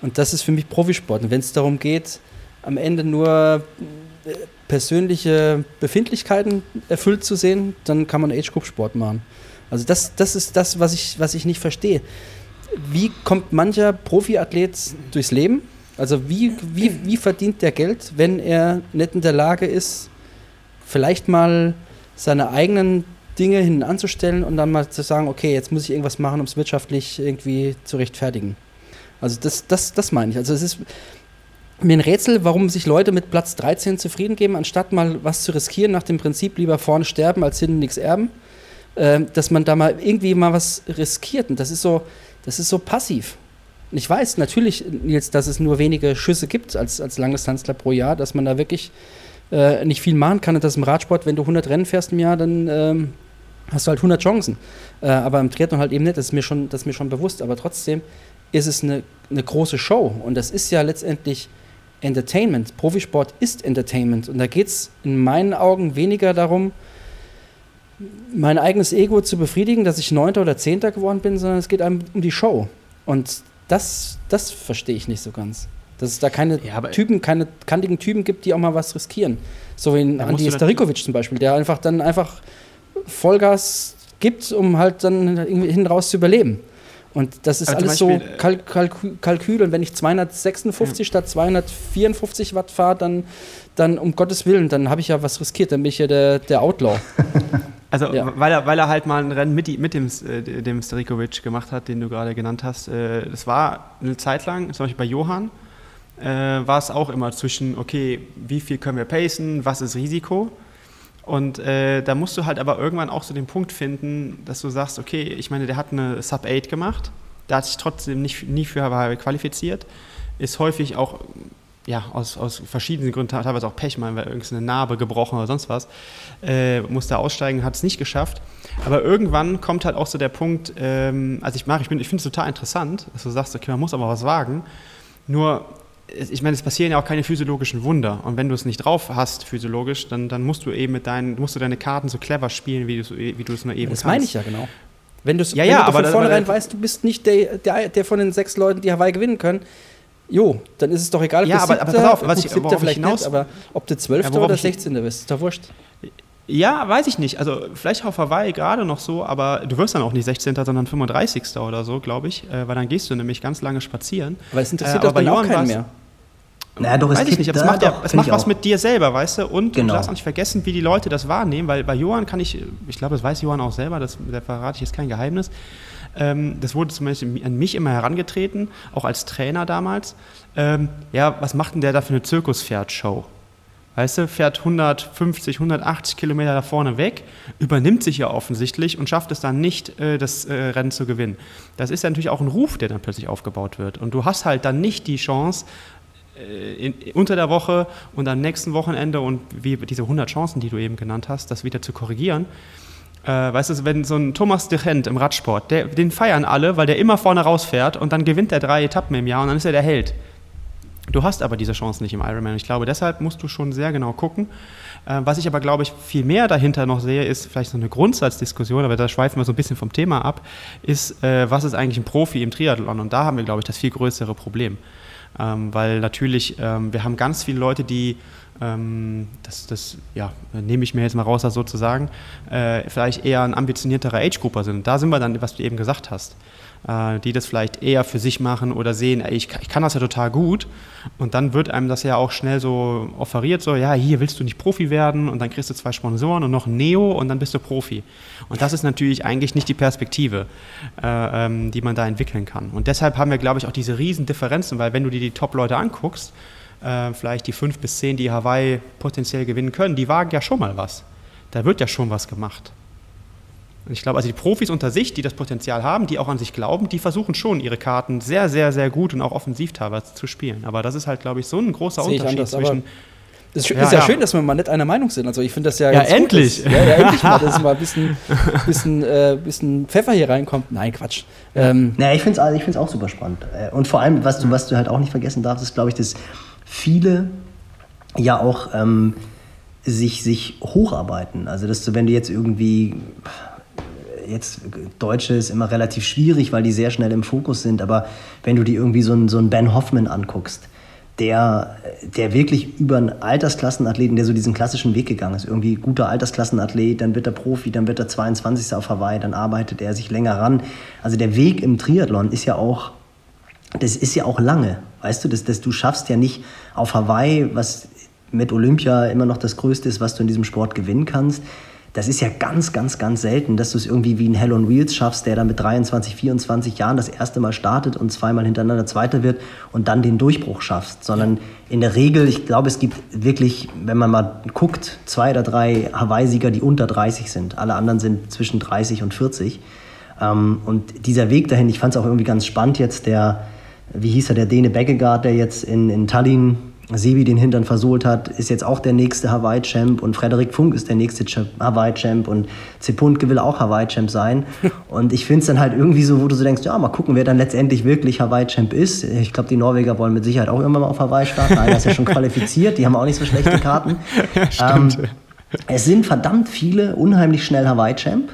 Und das ist für mich Profisport. Und wenn es darum geht, am Ende nur äh, persönliche Befindlichkeiten erfüllt zu sehen, dann kann man Age-Group-Sport machen. Also das, das ist das, was ich, was ich nicht verstehe wie kommt mancher Profiathlet durchs Leben? Also wie, wie, wie verdient der Geld, wenn er nicht in der Lage ist, vielleicht mal seine eigenen Dinge hinten anzustellen und dann mal zu sagen, okay, jetzt muss ich irgendwas machen, um es wirtschaftlich irgendwie zu rechtfertigen. Also das, das, das meine ich. Also es ist mir ein Rätsel, warum sich Leute mit Platz 13 zufrieden geben, anstatt mal was zu riskieren, nach dem Prinzip lieber vorne sterben als hinten nichts erben, dass man da mal irgendwie mal was riskiert. Und das ist so, das ist so passiv. Ich weiß natürlich, Nils, dass es nur wenige Schüsse gibt als, als Langdistanzler pro Jahr, dass man da wirklich äh, nicht viel machen kann. Und das im Radsport, wenn du 100 Rennen fährst im Jahr, dann ähm, hast du halt 100 Chancen. Äh, aber im Triathlon halt eben nicht, das ist mir schon, das ist mir schon bewusst. Aber trotzdem ist es eine, eine große Show. Und das ist ja letztendlich Entertainment. Profisport ist Entertainment. Und da geht es in meinen Augen weniger darum, mein eigenes Ego zu befriedigen, dass ich Neunter oder Zehnter geworden bin, sondern es geht einem um die Show. Und das, das verstehe ich nicht so ganz. Dass es da keine ja, Typen, keine kantigen Typen gibt, die auch mal was riskieren. So wie in Andi Starikovic zum Beispiel, der einfach dann einfach Vollgas gibt, um halt dann hinten raus zu überleben. Und das ist alles Beispiel, so Kalk Kalk Kalkül. Und wenn ich 256 ja. statt 254 Watt fahre, dann, dann um Gottes Willen, dann habe ich ja was riskiert. Dann bin ich ja der, der Outlaw. Also, ja. weil, er, weil er halt mal ein Rennen mit, mit dem, äh, dem Starikovic gemacht hat, den du gerade genannt hast. Äh, das war eine Zeit lang, zum Beispiel bei Johann, äh, war es auch immer zwischen, okay, wie viel können wir pacen, was ist Risiko? Und äh, da musst du halt aber irgendwann auch so den Punkt finden, dass du sagst, okay, ich meine, der hat eine Sub 8 gemacht, der hat sich trotzdem nicht, nie für qualifiziert, ist häufig auch ja, aus, aus verschiedenen Gründen, teilweise auch Pech, weil irgendeine Narbe gebrochen oder sonst was, äh, musste aussteigen, hat es nicht geschafft. Aber irgendwann kommt halt auch so der Punkt, ähm, also ich mag, ich, ich finde es total interessant, dass du sagst, okay, man muss aber was wagen. Nur, ich meine, es passieren ja auch keine physiologischen Wunder. Und wenn du es nicht drauf hast, physiologisch, dann, dann musst du eben mit deinen, musst du deine Karten so clever spielen, wie du, wie du es nur eben das kannst. Das meine ich ja genau. Wenn, ja, wenn ja, du von vornherein weißt, du bist nicht der, der, der von den sechs Leuten, die Hawaii gewinnen können, Jo, dann ist es doch egal, ob ja, du aber, aber pass auf, was ich, siebter vielleicht hinaus, nicht, aber ob du Zwölfter ja, oder Sechzehnter bist, ist doch wurscht. Ja, weiß ich nicht. Also vielleicht auf Hawaii gerade noch so, aber du wirst dann auch nicht 16., sondern 35. oder so, glaube ich, äh, weil dann gehst du nämlich ganz lange spazieren. Aber es interessiert äh, doch dann auch keinen mehr. Naja, doch, Weiß ich nicht, aber es macht, ja, es macht was mit dir selber, weißt du? Und genau. du darfst auch nicht vergessen, wie die Leute das wahrnehmen, weil bei Johann kann ich, ich glaube, das weiß Johann auch selber, das, da verrate ich jetzt kein Geheimnis. Ähm, das wurde zum Beispiel an mich immer herangetreten, auch als Trainer damals. Ähm, ja, was macht denn der da für eine Zirkuspferd-Show? Weißt du, fährt 150, 180 Kilometer da vorne weg, übernimmt sich ja offensichtlich und schafft es dann nicht, äh, das äh, Rennen zu gewinnen. Das ist ja natürlich auch ein Ruf, der dann plötzlich aufgebaut wird. Und du hast halt dann nicht die Chance, äh, in, unter der Woche und am nächsten Wochenende und wie diese 100 Chancen, die du eben genannt hast, das wieder zu korrigieren. Äh, weißt du, wenn so ein Thomas de Gent im Radsport, der, den feiern alle, weil der immer vorne rausfährt und dann gewinnt er drei Etappen im Jahr und dann ist er der Held. Du hast aber diese Chance nicht im Ironman. Ich glaube, deshalb musst du schon sehr genau gucken. Äh, was ich aber, glaube ich, viel mehr dahinter noch sehe, ist vielleicht so eine Grundsatzdiskussion, aber da schweifen wir so ein bisschen vom Thema ab, ist, äh, was ist eigentlich ein Profi im Triathlon? Und da haben wir, glaube ich, das viel größere Problem. Ähm, weil natürlich, ähm, wir haben ganz viele Leute, die ähm, das, das ja, nehme ich mir jetzt mal raus, sozusagen, äh, vielleicht eher ein ambitionierterer Age-Grupper sind. Da sind wir dann, was du eben gesagt hast. Äh, die das vielleicht eher für sich machen oder sehen, ey, ich, ich, kann das ja total gut. Und dann wird einem das ja auch schnell so offeriert, so, ja, hier willst du nicht Profi werden und dann kriegst du zwei Sponsoren und noch ein Neo und dann bist du Profi. Und das ist natürlich eigentlich nicht die Perspektive, äh, ähm, die man da entwickeln kann. Und deshalb haben wir, glaube ich, auch diese riesen Differenzen, weil wenn du dir die Top-Leute anguckst, äh, vielleicht die fünf bis zehn, die Hawaii potenziell gewinnen können, die wagen ja schon mal was. Da wird ja schon was gemacht. Und ich glaube, also die Profis unter sich, die das Potenzial haben, die auch an sich glauben, die versuchen schon ihre Karten sehr, sehr, sehr gut und auch offensiv teilweise zu spielen. Aber das ist halt, glaube ich, so ein großer Unterschied anders, zwischen es ist, ja, ist ja, ja, schön, dass wir mal nicht einer Meinung sind. Also ich finde das ja, ja endlich. Gut, ja, ja, endlich mal, dass mal ein bisschen, bisschen, äh, bisschen Pfeffer hier reinkommt. Nein, Quatsch. Ähm, naja, ich finde es ich auch super spannend. Äh, und vor allem, was du, was du halt auch nicht vergessen darfst, ist, glaube ich, dass viele ja auch ähm, sich, sich hocharbeiten. Also, dass du, wenn du jetzt irgendwie jetzt Deutsche ist immer relativ schwierig, weil die sehr schnell im Fokus sind, aber wenn du dir irgendwie so einen, so einen Ben Hoffman anguckst, der, der wirklich über einen Altersklassenathleten, der so diesen klassischen Weg gegangen ist, irgendwie guter Altersklassenathlet, dann wird er Profi, dann wird er 22. auf Hawaii, dann arbeitet er sich länger ran. Also der Weg im Triathlon ist ja auch, das ist ja auch lange, weißt du, dass, dass du schaffst ja nicht auf Hawaii, was mit Olympia immer noch das Größte ist, was du in diesem Sport gewinnen kannst, das ist ja ganz, ganz, ganz selten, dass du es irgendwie wie ein Hell on Wheels schaffst, der dann mit 23, 24 Jahren das erste Mal startet und zweimal hintereinander Zweiter wird und dann den Durchbruch schaffst. Sondern in der Regel, ich glaube, es gibt wirklich, wenn man mal guckt, zwei oder drei Hawaii-Sieger, die unter 30 sind. Alle anderen sind zwischen 30 und 40. Ähm, und dieser Weg dahin, ich fand es auch irgendwie ganz spannend jetzt, der, wie hieß er, der Dene Beckegaard, der jetzt in, in Tallinn Sebi den Hintern versohlt hat, ist jetzt auch der nächste Hawaii-Champ und Frederik Funk ist der nächste Hawaii-Champ und Zepuntke will auch Hawaii-Champ sein. und ich finde es dann halt irgendwie so, wo du so denkst, ja, mal gucken, wer dann letztendlich wirklich Hawaii-Champ ist. Ich glaube, die Norweger wollen mit Sicherheit auch irgendwann mal auf Hawaii starten. Einer ist ja schon qualifiziert, die haben auch nicht so schlechte Karten. ja, ähm, es sind verdammt viele unheimlich schnell Hawaii-Champ.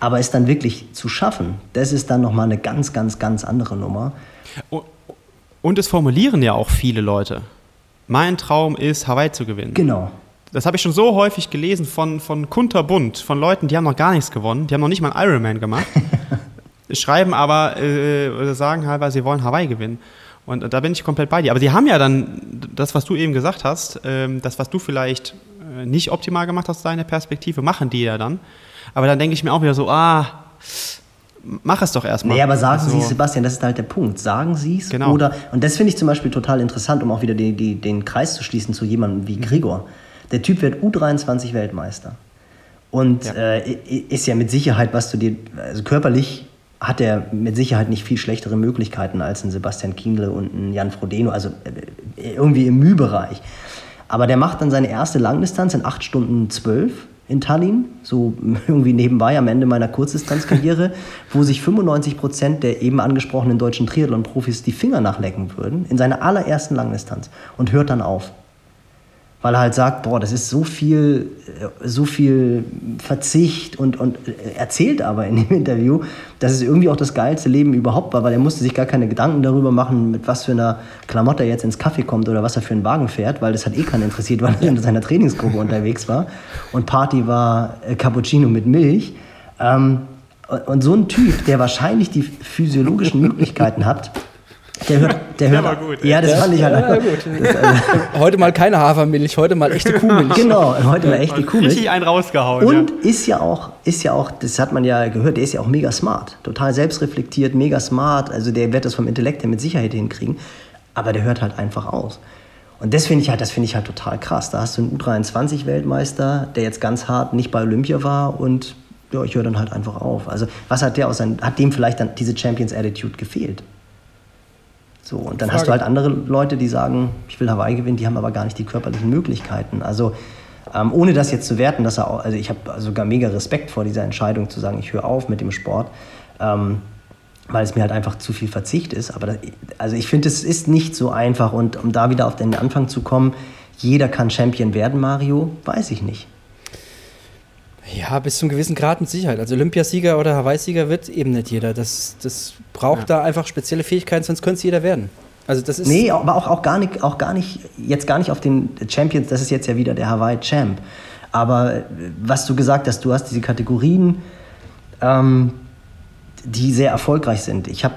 Aber es dann wirklich zu schaffen, das ist dann nochmal eine ganz, ganz, ganz andere Nummer. Und es formulieren ja auch viele Leute. Mein Traum ist, Hawaii zu gewinnen. Genau. Das habe ich schon so häufig gelesen von, von kunterbunt, von Leuten, die haben noch gar nichts gewonnen, die haben noch nicht mal einen Ironman gemacht, schreiben aber äh, oder sagen weil sie wollen Hawaii gewinnen. Und da bin ich komplett bei dir. Aber sie haben ja dann das, was du eben gesagt hast, ähm, das, was du vielleicht äh, nicht optimal gemacht hast, deine Perspektive, machen die ja dann. Aber dann denke ich mir auch wieder so, ah, mach es doch erstmal. Nee, aber sagen also, Sie es, Sebastian, das ist halt der Punkt. Sagen Sie es genau. oder, und das finde ich zum Beispiel total interessant, um auch wieder die, die, den Kreis zu schließen zu jemandem wie Gregor. Der Typ wird U23 Weltmeister. Und ja. Äh, ist ja mit Sicherheit, was du dir, also körperlich hat er mit Sicherheit nicht viel schlechtere Möglichkeiten als ein Sebastian Kienle und ein Jan Frodeno, also äh, irgendwie im Mühbereich. Aber der macht dann seine erste Langdistanz in 8 Stunden 12 in Tallinn, so irgendwie nebenbei am Ende meiner Kurzdistanzkarriere, wo sich 95 Prozent der eben angesprochenen deutschen Triathlon-Profis die Finger nachlecken würden, in seiner allerersten Langdistanz und hört dann auf weil er halt sagt, boah, das ist so viel, äh, so viel Verzicht und, und erzählt aber in dem Interview, dass es irgendwie auch das geilste Leben überhaupt war, weil er musste sich gar keine Gedanken darüber machen, mit was für einer Klamotte er jetzt ins Kaffee kommt oder was er für einen Wagen fährt, weil das hat eh keinen interessiert, weil er in seiner Trainingsgruppe unterwegs war und Party war äh, Cappuccino mit Milch. Ähm, und so ein Typ, der wahrscheinlich die physiologischen Möglichkeiten hat, der hört, der, hört, war gut. Ja, das ja, fand ich halt. Ja, das, also heute mal keine Hafermilch, heute mal echte Kuhmilch. Genau, heute mal echte Kuhmilch. Richtig einen rausgehauen. Und ja. ist ja auch, ist ja auch, das hat man ja gehört, der ist ja auch mega smart, total selbstreflektiert, mega smart. Also der wird das vom Intellekt her mit Sicherheit hinkriegen. Aber der hört halt einfach aus. Und das finde ich halt, das finde ich halt total krass. Da hast du einen U23-Weltmeister, der jetzt ganz hart nicht bei Olympia war und ja, ich höre dann halt einfach auf. Also was hat der aus sein, hat dem vielleicht dann diese Champions Attitude gefehlt? So, und dann Frage. hast du halt andere Leute, die sagen, ich will Hawaii gewinnen, die haben aber gar nicht die körperlichen Möglichkeiten. Also ähm, ohne das jetzt zu werten, dass er auch, also ich habe sogar mega Respekt vor dieser Entscheidung zu sagen, ich höre auf mit dem Sport, ähm, weil es mir halt einfach zu viel Verzicht ist. Aber das, also ich finde, es ist nicht so einfach und um da wieder auf den Anfang zu kommen, jeder kann Champion werden, Mario, weiß ich nicht. Ja, bis zu einem gewissen Grad mit Sicherheit. Also Olympiasieger oder Hawaii-Sieger wird eben nicht jeder. Das, das braucht ja. da einfach spezielle Fähigkeiten, sonst könnte es jeder werden. Also das ist nee, aber auch, auch, gar nicht, auch gar nicht, jetzt gar nicht auf den Champions, das ist jetzt ja wieder der Hawaii-Champ. Aber was du gesagt hast, du hast diese Kategorien, ähm, die sehr erfolgreich sind. Ich habe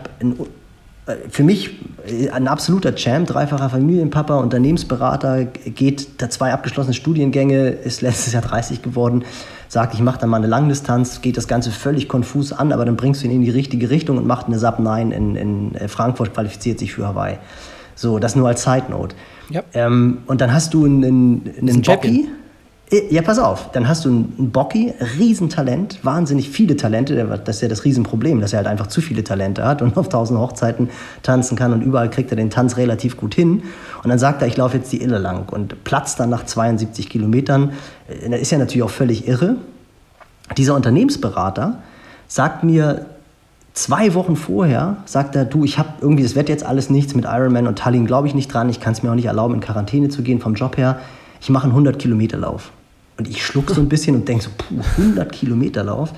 äh, für mich äh, ein absoluter Champ, dreifacher Familienpapa, Unternehmensberater, geht da zwei abgeschlossene Studiengänge, ist letztes Jahr 30 geworden sagt, ich mache dann mal eine Langdistanz, geht das Ganze völlig konfus an, aber dann bringst du ihn in die richtige Richtung und macht eine Sub 9 in, in äh, Frankfurt, qualifiziert sich für Hawaii. So, das nur als Side Note. Ja. Ähm, und dann hast du einen, einen, einen Jockey, Äh, ja, pass auf, dann hast du einen Bocky, Riesentalent, wahnsinnig viele Talente, das ist ja das Riesenproblem, dass er halt einfach zu viele Talente hat und auf tausend Hochzeiten tanzen kann und überall kriegt er den Tanz relativ gut hin. Und dann sagt er, ich laufe jetzt die Ille lang und platzt dann nach 72 Kilometern. Äh, das ist ja natürlich auch völlig irre. Dieser Unternehmensberater sagt mir zwei Wochen vorher, sagt er, du, ich habe irgendwie, das wird jetzt alles nichts mit Ironman und Tallinn, glaube ich nicht dran, ich kann es mir auch nicht erlauben, in Quarantäne zu gehen vom Job her. Ich mache einen 100 Kilometer Lauf. Und ich schluck so ein bisschen und denke so, puh, 100 Kilometer Lauf.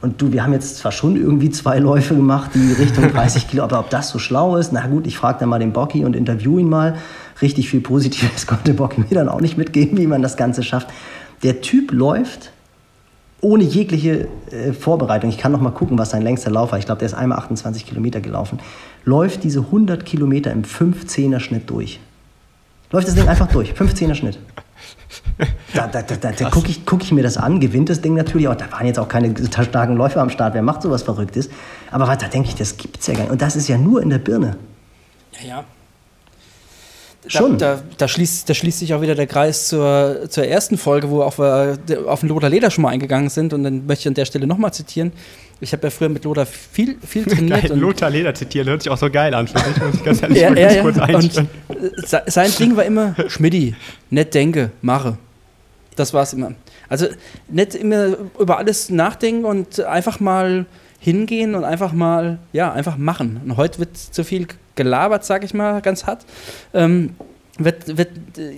Und du, wir haben jetzt zwar schon irgendwie zwei Läufe gemacht, die Richtung 30 Kilo, aber ob das so schlau ist, na gut, ich frage dann mal den Bocky und interview ihn mal. Richtig viel Positives konnte Bocky mir dann auch nicht mitgeben, wie man das Ganze schafft. Der Typ läuft ohne jegliche äh, Vorbereitung. Ich kann noch mal gucken, was sein längster Lauf war. Ich glaube, der ist einmal 28 Kilometer gelaufen. Läuft diese 100 Kilometer im 15er Schnitt durch. Läuft das Ding einfach durch. 15er Schnitt. Da, da, da, da gucke ich, guck ich mir das an, gewinnt das Ding natürlich auch. Da waren jetzt auch keine starken Läufer am Start. Wer macht sowas Verrücktes? Aber da denke ich, das gibt es ja gar nicht. Und das ist ja nur in der Birne. Ja, ja. Schon. Da, da, da, schließt, da schließt sich auch wieder der Kreis zur, zur ersten Folge, wo auch wir auf den Lothar Leder schon mal eingegangen sind. Und dann möchte ich an der Stelle nochmal zitieren. Ich habe ja früher mit Lothar viel, viel trainiert. Geil, Lothar Leder zitieren, hört sich auch so geil an. Muss ich ganz ehrlich ja, ja, ja. kurz einstellen. Und äh, sein Ding war immer, Schmidti, nicht denke, mache. Das war es immer. Also nicht immer über alles nachdenken und einfach mal hingehen und einfach mal, ja, einfach machen. Und heute wird zu viel gelabert, sag ich mal, ganz hart. Ähm, wird, wird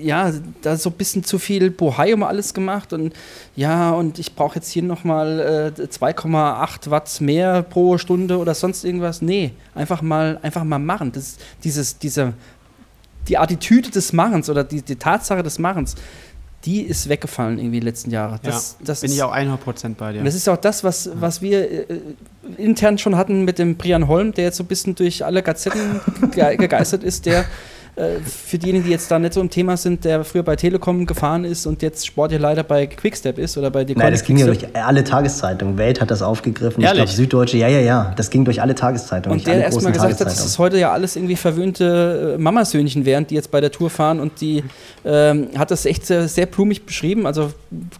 ja, da so ein bisschen zu viel Bohai um alles gemacht und ja, und ich brauche jetzt hier nochmal äh, 2,8 Watt mehr pro Stunde oder sonst irgendwas. Nee, einfach mal, einfach mal machen. Das, dieses, diese, die Attitüde des Machens oder die, die Tatsache des Machens, die ist weggefallen irgendwie die letzten Jahre. Das, ja, das bin ist, ich auch 100% bei dir. Das ist auch das, was, was wir äh, intern schon hatten mit dem Brian Holm, der jetzt so ein bisschen durch alle Gazetten gegeistert ist, der äh, für diejenigen, die jetzt da nicht so im Thema sind, der früher bei Telekom gefahren ist und jetzt sportlich leider bei Quickstep ist oder bei Decon Nein, das ging ja durch alle Tageszeitungen. Welt hat das aufgegriffen. Ehrlich? Ich glaube, Süddeutsche, ja, ja, ja. Das ging durch alle Tageszeitungen. Und der erstmal gesagt hat, dass es heute ja alles irgendwie verwöhnte äh, Mamasöhnchen wären, die jetzt bei der Tour fahren und die ähm, hat das echt sehr, sehr blumig beschrieben. Also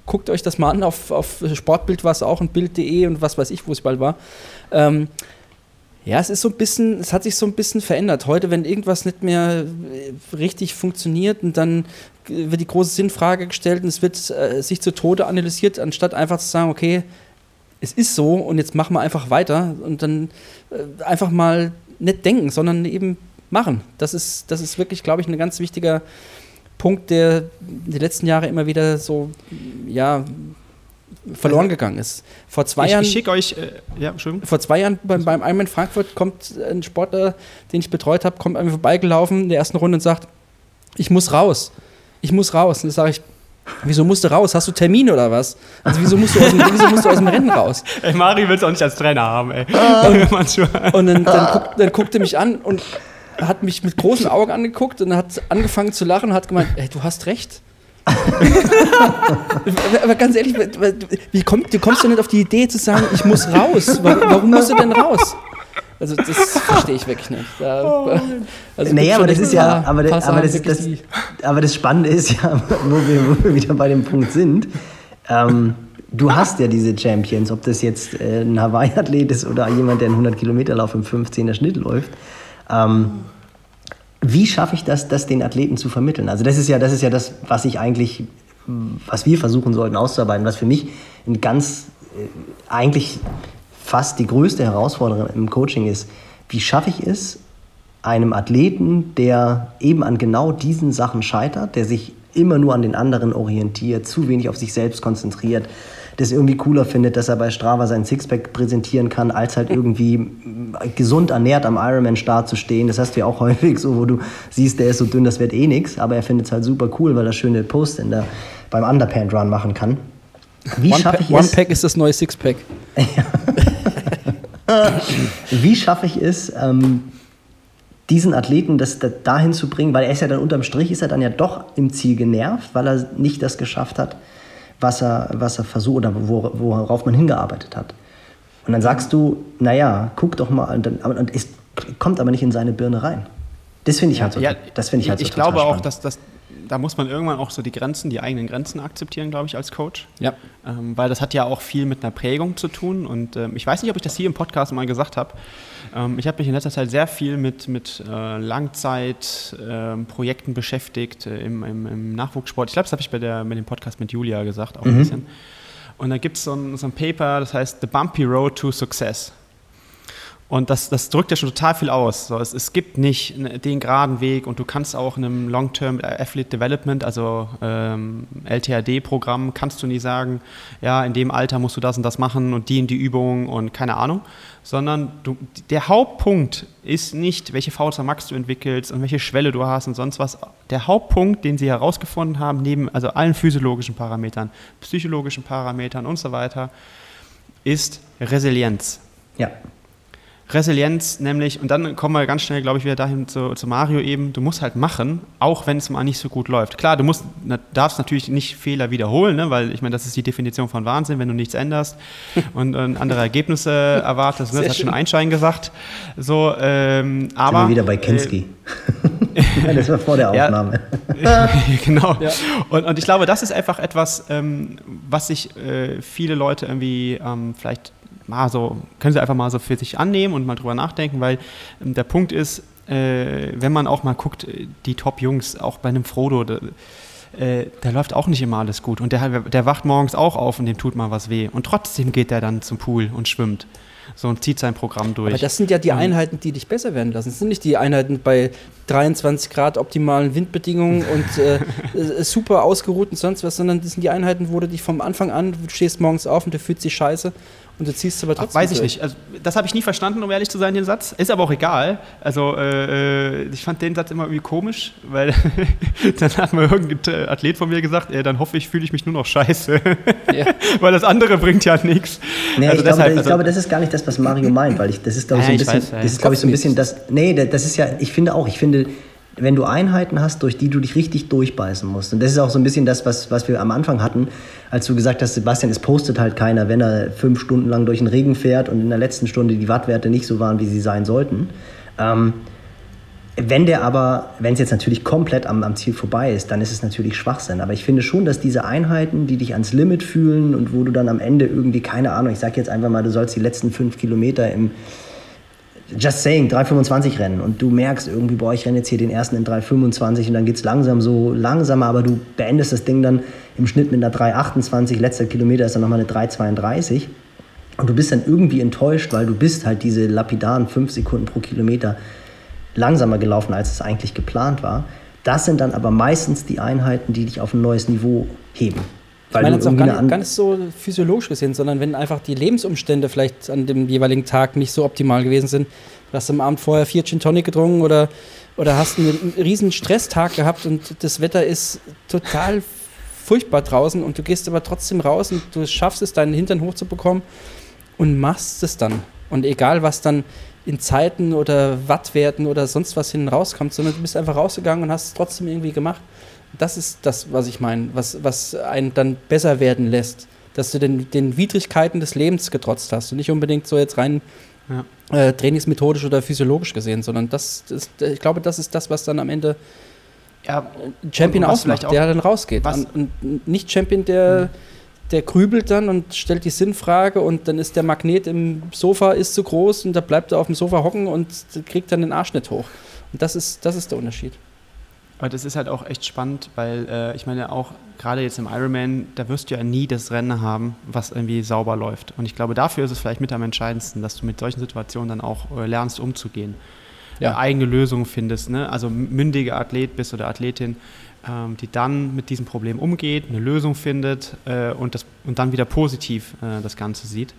guckt euch das mal an. Auf, auf Sportbild war es auch und Bild.de und was weiß ich, wo es bald war. Ähm, ja, es ist so ein bisschen, es hat sich so ein bisschen verändert. Heute, wenn irgendwas nicht mehr äh, richtig funktioniert und dann wird die große Sinnfrage gestellt und es wird äh, sich zu Tode analysiert, anstatt einfach zu sagen, okay, es ist so und jetzt machen wir einfach weiter und dann äh, einfach mal nicht denken, sondern eben machen. Das ist, das ist wirklich, glaube ich, ein ganz wichtiger Punkt, der die letzten Jahre immer wieder so, ja, verloren gegangen ist. Vor zwei ich, Jahren. Ich schicke euch, äh, ja, Vor zwei Jahren beim, beim Ironman Frankfurt kommt ein Sportler, den ich betreut habe, kommt an mir vorbeigelaufen in der ersten Runde und sagt, ich muss raus. Ich muss raus. Und dann sage ich, Wieso musst du raus? Hast du Termin oder was? Also wieso musst du aus dem, musst du aus dem Rennen raus? Ey, Mari will es auch nicht als Trainer haben, ey. und, und dann, dann, guck, dann guckte er mich an und hat mich mit großen Augen angeguckt und hat angefangen zu lachen und hat gemeint, ey, du hast recht. Aber ganz ehrlich, wie komm, du kommst du nicht auf die Idee zu sagen, ich muss raus? Warum musst du denn raus? Also das verstehe ich wirklich nicht. Da, oh, also naja, aber das ist ja, aber, das, aber, das, das, aber das Spannende ist ja, wo wir, wo wir wieder bei dem Punkt sind, ähm, du hast ja diese Champions, ob das jetzt äh, ein Hawaii-Athlet ist oder jemand, der einen 100-Kilometer-Lauf im 15er Schnitt läuft. Ähm, wie schaffe ich das, das den Athleten zu vermitteln? Also das ist ja das, ist ja das was ich eigentlich, was wir versuchen sollten auszuarbeiten, was für mich ein ganz, äh, eigentlich fast die größte Herausforderung im Coaching ist. Wie schaffe ich es, einem Athleten, der eben an genau diesen Sachen scheitert, der sich immer nur an den anderen orientiert, zu wenig auf sich selbst konzentriert, das irgendwie cooler findet, dass er bei Strava sein Sixpack präsentieren kann, als halt irgendwie gesund ernährt am Ironman-Start zu stehen. Das hast du ja auch häufig so, wo du siehst, der ist so dünn, das wird eh nichts, aber er findet es halt super cool, weil er schöne Posts in der, beim Underpant Run machen kann. Wie schaffe ich One es? One Pack ist das neue Sixpack. Wie schaffe ich es, ähm, diesen Athleten das dahin zu bringen, weil er ist ja dann unterm Strich, ist er dann ja doch im Ziel genervt, weil er nicht das geschafft hat, was er, was er versucht oder worauf man hingearbeitet hat. Und dann sagst du, naja, guck doch mal, und, und es kommt aber nicht in seine Birne rein. Das finde ich halt so. Ja, das finde ich halt so Ich glaube auch, dass, dass da muss man irgendwann auch so die Grenzen, die eigenen Grenzen akzeptieren, glaube ich, als Coach. Ja. Ähm, weil das hat ja auch viel mit einer Prägung zu tun. Und ähm, ich weiß nicht, ob ich das hier im Podcast mal gesagt habe. Ähm, ich habe mich in letzter Zeit sehr viel mit, mit äh, Langzeitprojekten ähm, beschäftigt äh, im, im, im, Nachwuchssport. Ich glaube, das habe ich bei der, mit dem Podcast mit Julia gesagt, auch mhm. ein bisschen. Und da gibt es so ein, so ein Paper, das heißt The Bumpy Road to Success. Und das, das drückt ja schon total viel aus. So, es, es gibt nicht den geraden Weg und du kannst auch in einem Long-Term Athlete Development, also ähm, LTAD-Programm, kannst du nie sagen, ja, in dem Alter musst du das und das machen und die in die Übung und keine Ahnung, sondern du, der Hauptpunkt ist nicht, welche VSA Max du entwickelst und welche Schwelle du hast und sonst was. Der Hauptpunkt, den sie herausgefunden haben, neben also allen physiologischen Parametern, psychologischen Parametern und so weiter, ist Resilienz. Ja. Resilienz nämlich, und dann kommen wir ganz schnell, glaube ich, wieder dahin zu, zu, Mario eben, du musst halt machen, auch wenn es mal nicht so gut läuft. Klar, du musst, na, darfst natürlich nicht Fehler wiederholen, ne, weil ich meine, das ist die Definition von Wahnsinn, wenn du nichts änderst und, und andere Ergebnisse erwartest. Ne, das hat schon Einstein gesagt. So, ähm, aber, Sind wir wieder bei Kinski. Äh, das war vor der Aufnahme. Ja, genau. Ja. Und, und ich glaube, das ist einfach etwas, ähm, was sich äh, viele Leute irgendwie ähm, vielleicht mal so, können Sie einfach mal so für sich annehmen und mal drüber nachdenken, weil ähm, der Punkt ist, äh, wenn man auch mal guckt, die Top-Jungs, auch bei einem Frodo, da, äh, der läuft auch nicht immer alles gut. Und der, der wacht morgens auch auf und dem tut mal was weh. Und trotzdem geht der dann zum Pool und schwimmt so und zieht sein Programm durch. Aber das sind ja die Einheiten, die dich besser werden lassen. Das sind nicht die Einheiten bei 23 Grad optimalen Windbedingungen und äh, äh, super ausgeruht und sonst was, sondern das sind die Einheiten, wo du dich vom Anfang an, du stehst morgens auf und du fühlst dich scheiße und du ziehst aber trotzdem. Ach, weiß ich durch. nicht. Also, das habe ich nie verstanden, um ehrlich zu sein, den Satz. Ist aber auch egal. Also äh, äh ich fand den Satz immer irgendwie komisch, weil dann hat mir irgendein Athlet von mir gesagt, ey, dann hoffe ich, fühle ich mich nur noch scheiße. Ja. weil das andere bringt ja nichts. Nee, also ich, deshalb, glaube, ich also glaube, das ist gar nicht das, was Mario meint, weil ich, das ist, glaube ich, so ein bisschen, weiß, das ist, glaube ich, so ein bisschen das. Nee, das ist ja, ich finde auch, ich finde, wenn du Einheiten hast, durch die du dich richtig durchbeißen musst. Und das ist auch so ein bisschen das, was, was wir am Anfang hatten, als du gesagt hast, Sebastian, es postet halt keiner, wenn er fünf Stunden lang durch den Regen fährt und in der letzten Stunde die Wattwerte nicht so waren, wie sie sein sollten. Ähm, wenn der aber, wenn es jetzt natürlich komplett am, am Ziel vorbei ist, dann ist es natürlich Schwachsinn. Aber ich finde schon, dass diese Einheiten, die dich ans Limit fühlen und wo du dann am Ende irgendwie, keine Ahnung, ich sag jetzt einfach mal, du sollst die letzten fünf Kilometer im, just saying, 3,25 rennen und du merkst irgendwie, boah, ich renne jetzt hier den ersten in 3,25 und dann geht es langsam so langsamer, aber du beendest das Ding dann im Schnitt mit einer 3,28, letzter Kilometer ist dann nochmal eine 3,32 und du bist dann irgendwie enttäuscht, weil du bist halt diese lapidaren 5 Sekunden pro Kilometer langsamer gelaufen, als es eigentlich geplant war. Das sind dann aber meistens die Einheiten, die dich auf ein neues Niveau heben. Weil ich meine jetzt auch gar nicht, gar nicht so physiologisch gesehen, sondern wenn einfach die Lebensumstände vielleicht an dem jeweiligen Tag nicht so optimal gewesen sind, du hast am Abend vorher vier Gin Tonic getrunken oder, oder hast einen, riesen Stresstag gehabt und das Wetter ist total furchtbar draußen und du gehst aber trotzdem raus und du schaffst es, deinen Hintern hochzubekommen und machst es dann. Und egal, was dann in Zeiten oder Wattwerten oder sonst was hinten rauskommt, sondern du bist einfach rausgegangen und hast es trotzdem irgendwie gemacht. Das ist das, was ich meine, was, was einen dann besser werden lässt. Dass du den, den Widrigkeiten des Lebens getrotzt hast und nicht unbedingt so jetzt rein ja. äh, trainingsmethodisch oder physiologisch gesehen, sondern das, das, ich glaube, das ist das, was dann am Ende ja, Champion ausmacht, der dann rausgeht. Und nicht Champion, der, mhm. der grübelt dann und stellt die Sinnfrage und dann ist der Magnet im Sofa ist zu groß und da bleibt er auf dem Sofa hocken und kriegt dann den Arsch nicht hoch. Und das ist, das ist der Unterschied. Aber das ist halt auch echt spannend, weil äh, ich meine auch gerade jetzt im Ironman, da wirst du ja nie das Rennen haben, was irgendwie sauber läuft. Und ich glaube, dafür ist es vielleicht mit am entscheidendsten, dass du mit solchen Situationen dann auch äh, lernst umzugehen. Ja. Äh, eigene Lösungen findest, ne? also mündige Athlet bist oder Athletin, ähm, die dann mit diesem Problem umgeht, eine Lösung findet äh, und, das, und dann wieder positiv äh, das Ganze sieht.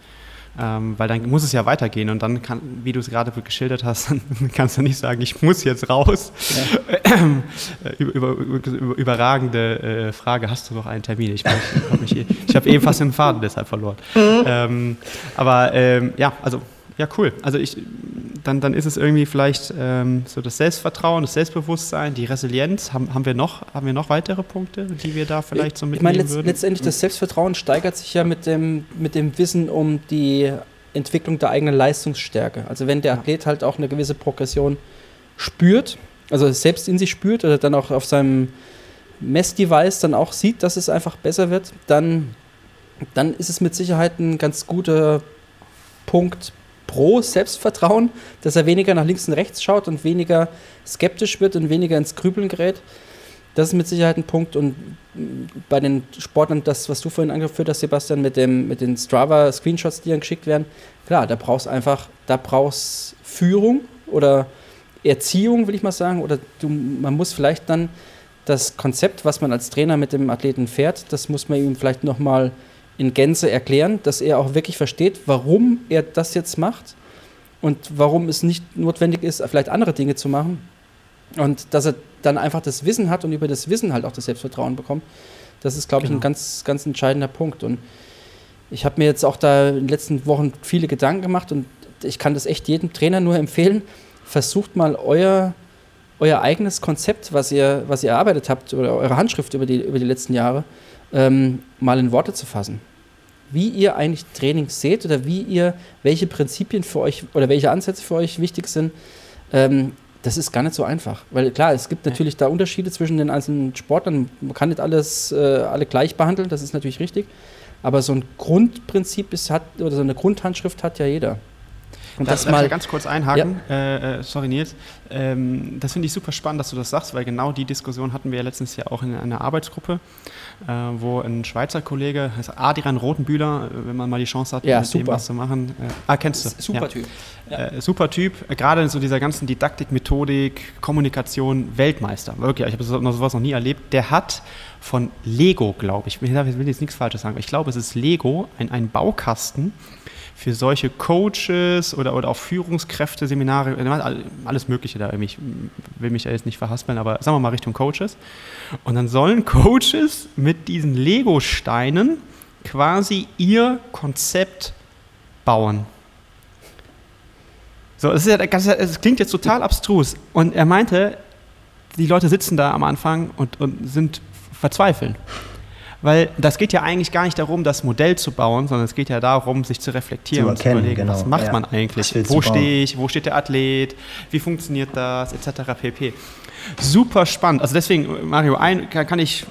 Ähm, weil dann muss es ja weitergehen und dann kann, wie du es gerade geschildert hast, dann kannst du nicht sagen, ich muss jetzt raus. Ja. über, über, über, überragende äh, Frage, hast du noch einen Termin? Ich, ich, ich habe eben fast den Faden deshalb verloren. Mhm. Ähm, aber ähm, ja, also ja, cool. Also ich, dann, dann ist es irgendwie vielleicht ähm, so das Selbstvertrauen, das Selbstbewusstsein, die Resilienz. Haben, haben, wir noch, haben wir noch weitere Punkte, die wir da vielleicht so mitnehmen ich meine, letzt, würden? Letztendlich das Selbstvertrauen steigert sich ja mit dem, mit dem Wissen um die Entwicklung der eigenen Leistungsstärke. Also wenn der Athlet halt auch eine gewisse Progression spürt, also selbst in sich spürt oder dann auch auf seinem Messdevice dann auch sieht, dass es einfach besser wird, dann, dann ist es mit Sicherheit ein ganz guter Punkt pro Selbstvertrauen, dass er weniger nach links und rechts schaut und weniger skeptisch wird und weniger ins Grübeln gerät. Das ist mit Sicherheit ein Punkt. Und bei den Sportlern, das, was du vorhin angeführt hast, Sebastian, mit, dem, mit den Strava-Screenshots, die dann geschickt werden, klar, da brauchst einfach, da brauchst Führung oder Erziehung, will ich mal sagen. Oder du, man muss vielleicht dann das Konzept, was man als Trainer mit dem Athleten fährt, das muss man ihm vielleicht nochmal in Gänze erklären, dass er auch wirklich versteht, warum er das jetzt macht und warum es nicht notwendig ist, vielleicht andere Dinge zu machen. Und dass er dann einfach das Wissen hat und über das Wissen halt auch das Selbstvertrauen bekommt. Das ist, glaube genau. ich, ein genau. ganz, ganz entscheidender Punkt. Und ich habe mir jetzt auch da in den letzten Wochen viele Gedanken gemacht und ich kann das echt jedem Trainer nur empfehlen. Versucht mal euer, euer eigenes Konzept, was ihr, was ihr erarbeitet habt, oder eure Handschrift über die, über die letzten Jahre, ähm, mal in Worte zu fassen. Wie ihr eigentlich Training seht oder wie ihr, welche Prinzipien für euch oder welche Ansätze für euch wichtig sind. Ähm, das ist gar nicht so einfach. Weil klar, es gibt natürlich da Unterschiede zwischen den einzelnen Sportlern. Man kann nicht alles, äh, alle gleich behandeln, das ist natürlich richtig. Aber so ein Grundprinzip ist, hat, oder so eine Grundhandschrift hat ja jeder. Und das, mal ganz kurz einhaken. Ja. Äh, äh, sorry, Nils. Ähm, das finde ich super spannend, dass du das sagst, weil genau die Diskussion hatten wir ja letztens ja auch in einer Arbeitsgruppe, äh, wo ein Schweizer Kollege, heißt Adrian Rotenbühler, äh, wenn man mal die Chance hat, ja, mit super. dem was zu machen. Äh, ah, kennst du? Super ja. Typ. Äh, super Typ. Gerade in so dieser ganzen Didaktik, Methodik, Kommunikation, Weltmeister. Wirklich, ich habe sowas noch nie erlebt. Der hat von Lego, glaube ich, ich will jetzt nichts Falsches sagen, ich glaube, es ist Lego, ein, ein Baukasten, für solche Coaches oder, oder auch Führungskräfte, Seminare, alles Mögliche da. Ich will mich da jetzt nicht verhaspeln, aber sagen wir mal Richtung Coaches. Und dann sollen Coaches mit diesen Lego-Steinen quasi ihr Konzept bauen. So, es, ja, klingt jetzt total abstrus. Und er meinte, die Leute sitzen da am Anfang und, und sind verzweifeln. Weil das geht ja eigentlich gar nicht darum, das Modell zu bauen, sondern es geht ja darum, sich zu reflektieren zu und zu überlegen, genau. was macht ja. man eigentlich? Wo stehe ich? Wo steht der Athlet? Wie funktioniert das? Etc. pp. Super spannend. Also deswegen, Mario, ein, kann ich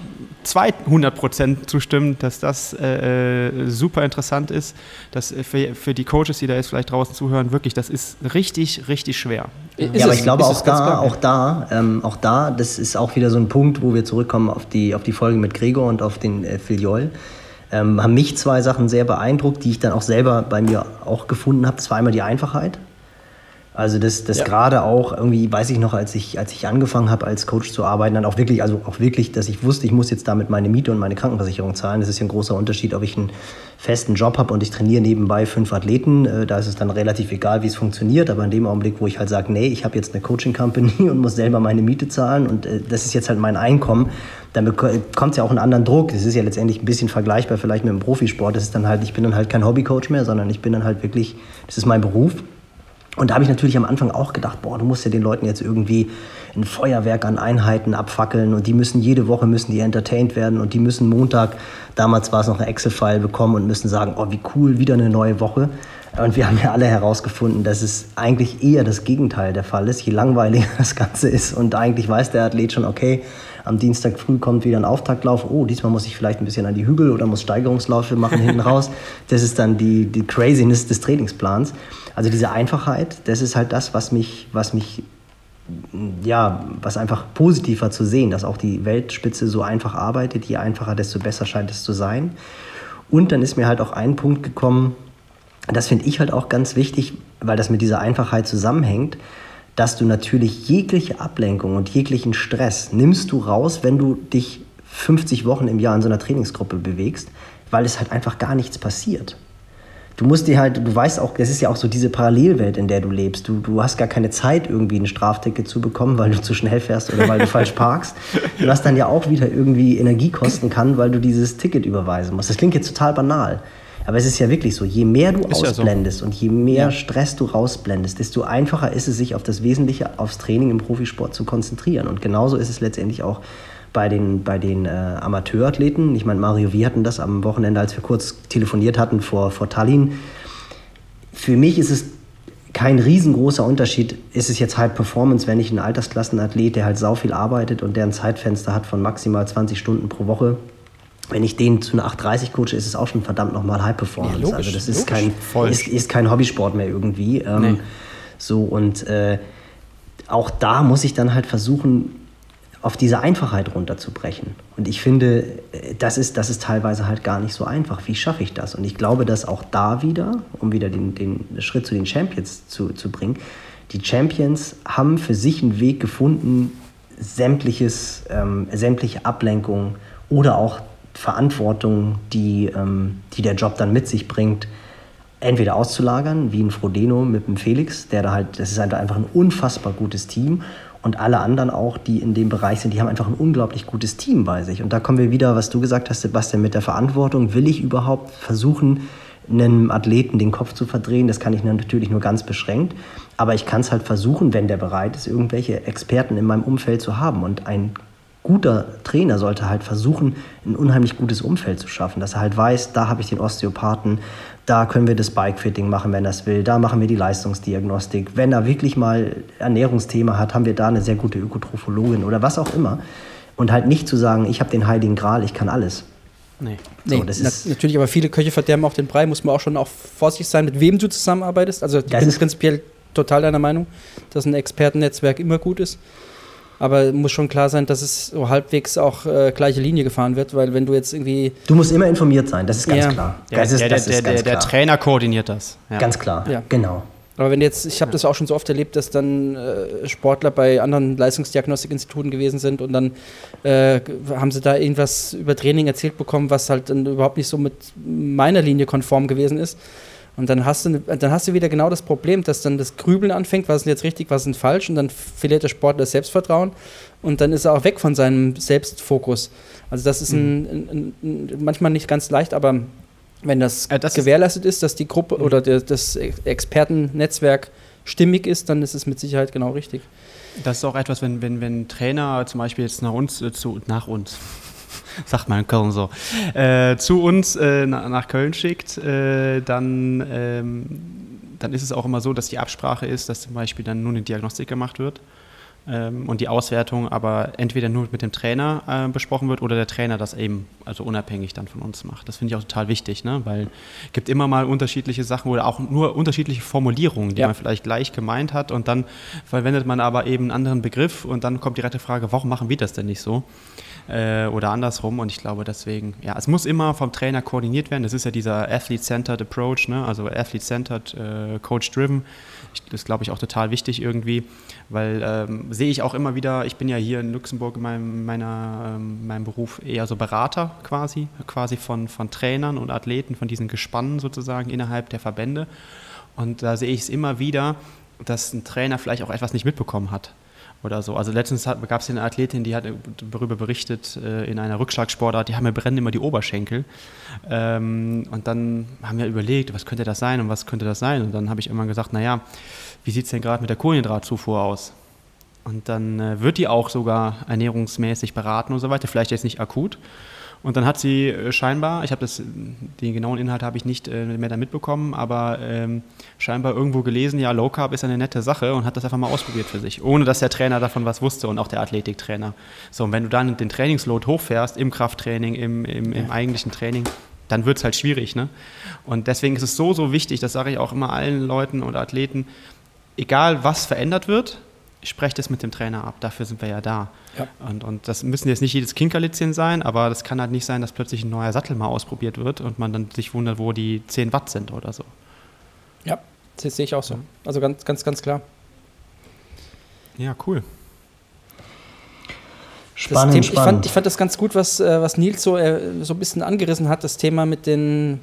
200 Prozent zustimmen, dass das äh, äh, super interessant ist. Dass für, für die Coaches, die da jetzt vielleicht draußen zuhören, wirklich, das ist richtig, richtig schwer. Ist ja, aber ich glaube auch da, auch da, ähm, auch da, das ist auch wieder so ein Punkt, wo wir zurückkommen auf die, auf die Folge mit Gregor und auf den äh, Filiol. Ähm, haben mich zwei Sachen sehr beeindruckt, die ich dann auch selber bei mir auch gefunden habe. Das war einmal die Einfachheit. Also das, das ja. gerade auch irgendwie, weiß ich noch, als ich, als ich angefangen habe, als Coach zu arbeiten, dann auch wirklich, also auch wirklich, dass ich wusste, ich muss jetzt damit meine Miete und meine Krankenversicherung zahlen. Das ist ja ein großer Unterschied, ob ich einen festen Job habe und ich trainiere nebenbei fünf Athleten. Äh, da ist es dann relativ egal, wie es funktioniert. Aber in dem Augenblick, wo ich halt sage, nee, ich habe jetzt eine Coaching-Company und muss selber meine Miete zahlen und äh, das ist jetzt halt mein Einkommen, dann kommt es ja auch einen anderen Druck. Das ist ja letztendlich ein bisschen vergleichbar vielleicht mit dem Profisport. Das ist dann halt, ich bin dann halt kein Hobbycoach mehr, sondern ich bin dann halt wirklich, das ist mein Beruf. Und da habe ich natürlich am Anfang auch gedacht, boah, du musst ja den Leuten jetzt irgendwie ein Feuerwerk an Einheiten abfackeln und die müssen jede Woche müssen die entertained werden und die müssen Montag, damals war es noch ein Excel-File bekommen und müssen sagen, oh, wie cool, wieder eine neue Woche. Und wir haben ja alle herausgefunden, dass es eigentlich eher das Gegenteil der Fall ist, je langweiliger das Ganze ist. Und eigentlich weiß der Athlet schon, okay, am Dienstag früh kommt wieder ein Auftaktlauf. Oh, diesmal muss ich vielleicht ein bisschen an die Hügel oder muss Steigerungsläufe machen hinten raus. Das ist dann die, die Craziness des Trainingsplans. Also diese Einfachheit, das ist halt das, was mich, was mich, ja, was einfach positiver zu sehen, dass auch die Weltspitze so einfach arbeitet. Je einfacher, desto besser scheint es zu sein. Und dann ist mir halt auch ein Punkt gekommen, das finde ich halt auch ganz wichtig, weil das mit dieser Einfachheit zusammenhängt, dass du natürlich jegliche Ablenkung und jeglichen Stress nimmst du raus, wenn du dich 50 Wochen im Jahr in so einer Trainingsgruppe bewegst, weil es halt einfach gar nichts passiert du musst dir halt, du weißt auch, das ist ja auch so diese Parallelwelt, in der du lebst. Du, du hast gar keine Zeit, irgendwie ein Strafticket zu bekommen, weil du zu schnell fährst oder weil du falsch parkst. Was dann ja auch wieder irgendwie Energie kosten kann, weil du dieses Ticket überweisen musst. Das klingt jetzt total banal. Aber es ist ja wirklich so, je mehr du ist ausblendest ja so. und je mehr ja. Stress du rausblendest, desto einfacher ist es, sich auf das Wesentliche, aufs Training im Profisport zu konzentrieren. Und genauso ist es letztendlich auch bei den, bei den äh, Amateurathleten. Ich meine, Mario, wir hatten das am Wochenende, als wir kurz telefoniert hatten vor, vor Tallinn. Für mich ist es kein riesengroßer Unterschied. Ist es jetzt High Performance, wenn ich einen Altersklassenathlet, der halt sau viel arbeitet und der ein Zeitfenster hat von maximal 20 Stunden pro Woche, wenn ich den zu einer 830 coache, ist es auch schon verdammt nochmal High Performance. Ja, logisch, also das ist kein, ist, ist, kein Hobbysport mehr irgendwie. Ähm, nee. So und äh, auch da muss ich dann halt versuchen, auf diese Einfachheit runterzubrechen. Und ich finde, äh, das ist, das ist teilweise halt gar nicht so einfach. Wie schaffe ich das? Und ich glaube, dass auch da wieder, um wieder den, den Schritt zu den Champions zu, zu bringen, die Champions haben für sich einen Weg gefunden, sämtliches, ähm, sämtliche Ablenkung oder auch Verantwortung, die, ähm, die der Job dann mit sich bringt, entweder auszulagern, wie ein Frodeno mit dem Felix, der da halt, das ist halt einfach ein unfassbar gutes Team und alle anderen auch, die in dem Bereich sind, die haben einfach ein unglaublich gutes Team bei sich. Und da kommen wir wieder, was du gesagt hast, Sebastian, mit der Verantwortung. Will ich überhaupt versuchen, einem Athleten den Kopf zu verdrehen? Das kann ich natürlich nur ganz beschränkt. Aber ich kann es halt versuchen, wenn der bereit ist, irgendwelche Experten in meinem Umfeld zu haben. Und ein guter Trainer sollte halt versuchen, ein unheimlich gutes Umfeld zu schaffen, dass er halt weiß, da habe ich den Osteopathen, da können wir das Bike-Fitting machen, wenn er es will, da machen wir die Leistungsdiagnostik. Wenn er wirklich mal Ernährungsthema hat, haben wir da eine sehr gute Ökotrophologin oder was auch immer. Und halt nicht zu sagen, ich habe den Heiligen Gral, ich kann alles. Nee. So, nee, das ist natürlich, aber viele Köche verderben auch den Brei, muss man auch schon auch vorsichtig sein, mit wem du zusammenarbeitest. Also ich bin prinzipiell total deiner Meinung, dass ein Expertennetzwerk immer gut ist. Aber muss schon klar sein, dass es so halbwegs auch äh, gleiche Linie gefahren wird, weil wenn du jetzt irgendwie. Du musst immer informiert sein, das ist ganz ja. klar. Ja, das ist, der, das der, der, der, Trainer koordiniert das. Ja. Ganz klar, ja. genau. Aber wenn jetzt, ich habe das auch schon so oft erlebt, dass dann äh, Sportler bei anderen Leistungsdiagnostikinstituten gewesen sind und dann äh, haben sie da irgendwas über Training erzählt bekommen, was halt dann überhaupt nicht so mit meiner Linie konform gewesen ist. Und dann hast, du, dann hast du wieder genau das Problem, dass dann das Grübeln anfängt, was ist jetzt richtig, was ist falsch, und dann verliert der Sportler das Selbstvertrauen und dann ist er auch weg von seinem Selbstfokus. Also das ist ein, mhm. ein, ein, manchmal nicht ganz leicht, aber wenn das, äh, das gewährleistet ist, dass die Gruppe mhm. oder der, das Expertennetzwerk stimmig ist, dann ist es mit Sicherheit genau richtig. Das ist auch etwas, wenn, wenn, wenn Trainer zum Beispiel jetzt nach uns, äh, zu, nach uns, sagt man in Köln so, äh, zu uns äh, nach Köln schickt, äh, dann, ähm, dann ist es auch immer so, dass die Absprache ist, dass zum Beispiel dann nur eine Diagnostik gemacht wird ähm, und die Auswertung aber entweder nur mit dem Trainer äh, besprochen wird oder der Trainer das eben also unabhängig dann von uns macht. Das finde ich auch total wichtig, ne? weil es gibt immer mal unterschiedliche Sachen oder auch nur unterschiedliche Formulierungen, die ja. man vielleicht gleich gemeint hat und dann verwendet man aber eben einen anderen Begriff und dann kommt die rette Frage, warum machen wir das denn nicht so? Äh, oder andersrum. Und ich glaube deswegen, ja, es muss immer vom Trainer koordiniert werden. Das ist ja dieser Athlete-Centered Approach, ne? also Athlete-Centered, äh, Coach-Driven. Das ist, glaube ich, auch total wichtig irgendwie, weil ähm, sehe ich auch immer wieder, ich bin ja hier in Luxemburg in meinem, meiner, ähm, meinem Beruf eher so Berater quasi, quasi von, von Trainern und Athleten, von diesen Gespannen sozusagen innerhalb der Verbände. Und da sehe ich es immer wieder, dass ein Trainer vielleicht auch etwas nicht mitbekommen hat oder so. Also letztens gab es eine Athletin, die hat darüber berichtet, äh, in einer Rückschlagsportart, die haben mir brennen immer die Oberschenkel. Ähm, und dann haben wir überlegt, was könnte das sein und was könnte das sein. Und dann habe ich immer gesagt, naja, wie sieht es denn gerade mit der Kohlenhydratzufuhr aus? Und dann äh, wird die auch sogar ernährungsmäßig beraten und so weiter, vielleicht jetzt nicht akut. Und dann hat sie äh, scheinbar, ich habe das, den genauen Inhalt habe ich nicht äh, mehr da mitbekommen, aber ähm, scheinbar irgendwo gelesen, ja, Low Carb ist eine nette Sache und hat das einfach mal ausprobiert für sich, ohne dass der Trainer davon was wusste und auch der Athletiktrainer. So, und wenn du dann den Trainingsload hochfährst, im Krafttraining, im, im, im eigentlichen Training, dann wird es halt schwierig. Ne? Und deswegen ist es so, so wichtig, das sage ich auch immer allen Leuten oder Athleten, egal was verändert wird, sprecht es mit dem Trainer ab. Dafür sind wir ja da. Ja. Und, und das müssen jetzt nicht jedes Kinkerlitzchen sein, aber das kann halt nicht sein, dass plötzlich ein neuer Sattel mal ausprobiert wird und man dann sich wundert, wo die 10 Watt sind oder so. Ja, das sehe ich auch so. Also ganz, ganz, ganz klar. Ja, cool. Spannend, Thema, spannend. Ich, fand, ich fand das ganz gut, was, äh, was Nils so, äh, so ein bisschen angerissen hat, das Thema mit den,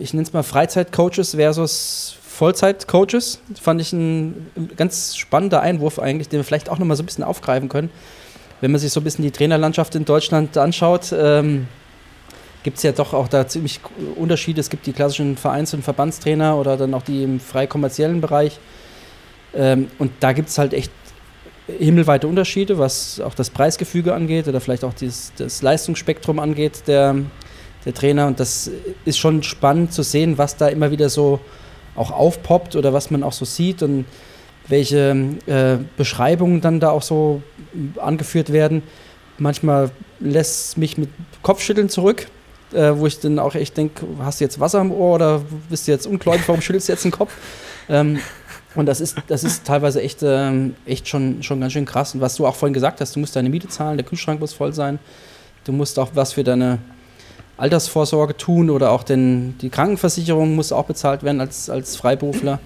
ich nenne es mal Freizeitcoaches versus Vollzeit-Coaches. Fand ich ein ganz spannender Einwurf eigentlich, den wir vielleicht auch nochmal so ein bisschen aufgreifen können. Wenn man sich so ein bisschen die Trainerlandschaft in Deutschland anschaut, ähm, gibt es ja doch auch da ziemlich Unterschiede. Es gibt die klassischen Vereins- und Verbandstrainer oder dann auch die im frei kommerziellen Bereich. Ähm, und da gibt es halt echt himmelweite Unterschiede, was auch das Preisgefüge angeht oder vielleicht auch dieses, das Leistungsspektrum angeht der, der Trainer. Und das ist schon spannend zu sehen, was da immer wieder so auch aufpoppt oder was man auch so sieht und welche äh, Beschreibungen dann da auch so angeführt werden. Manchmal lässt mich mit Kopfschütteln zurück, äh, wo ich dann auch echt denke, hast du jetzt Wasser im Ohr oder bist du jetzt ungläubig, warum schüttelst du jetzt den Kopf? Ähm, und das ist, das ist teilweise echt, ähm, echt schon, schon ganz schön krass. Und was du auch vorhin gesagt hast, du musst deine Miete zahlen, der Kühlschrank muss voll sein, du musst auch was für deine Altersvorsorge tun oder auch den, die Krankenversicherung muss auch bezahlt werden als, als Freiberufler.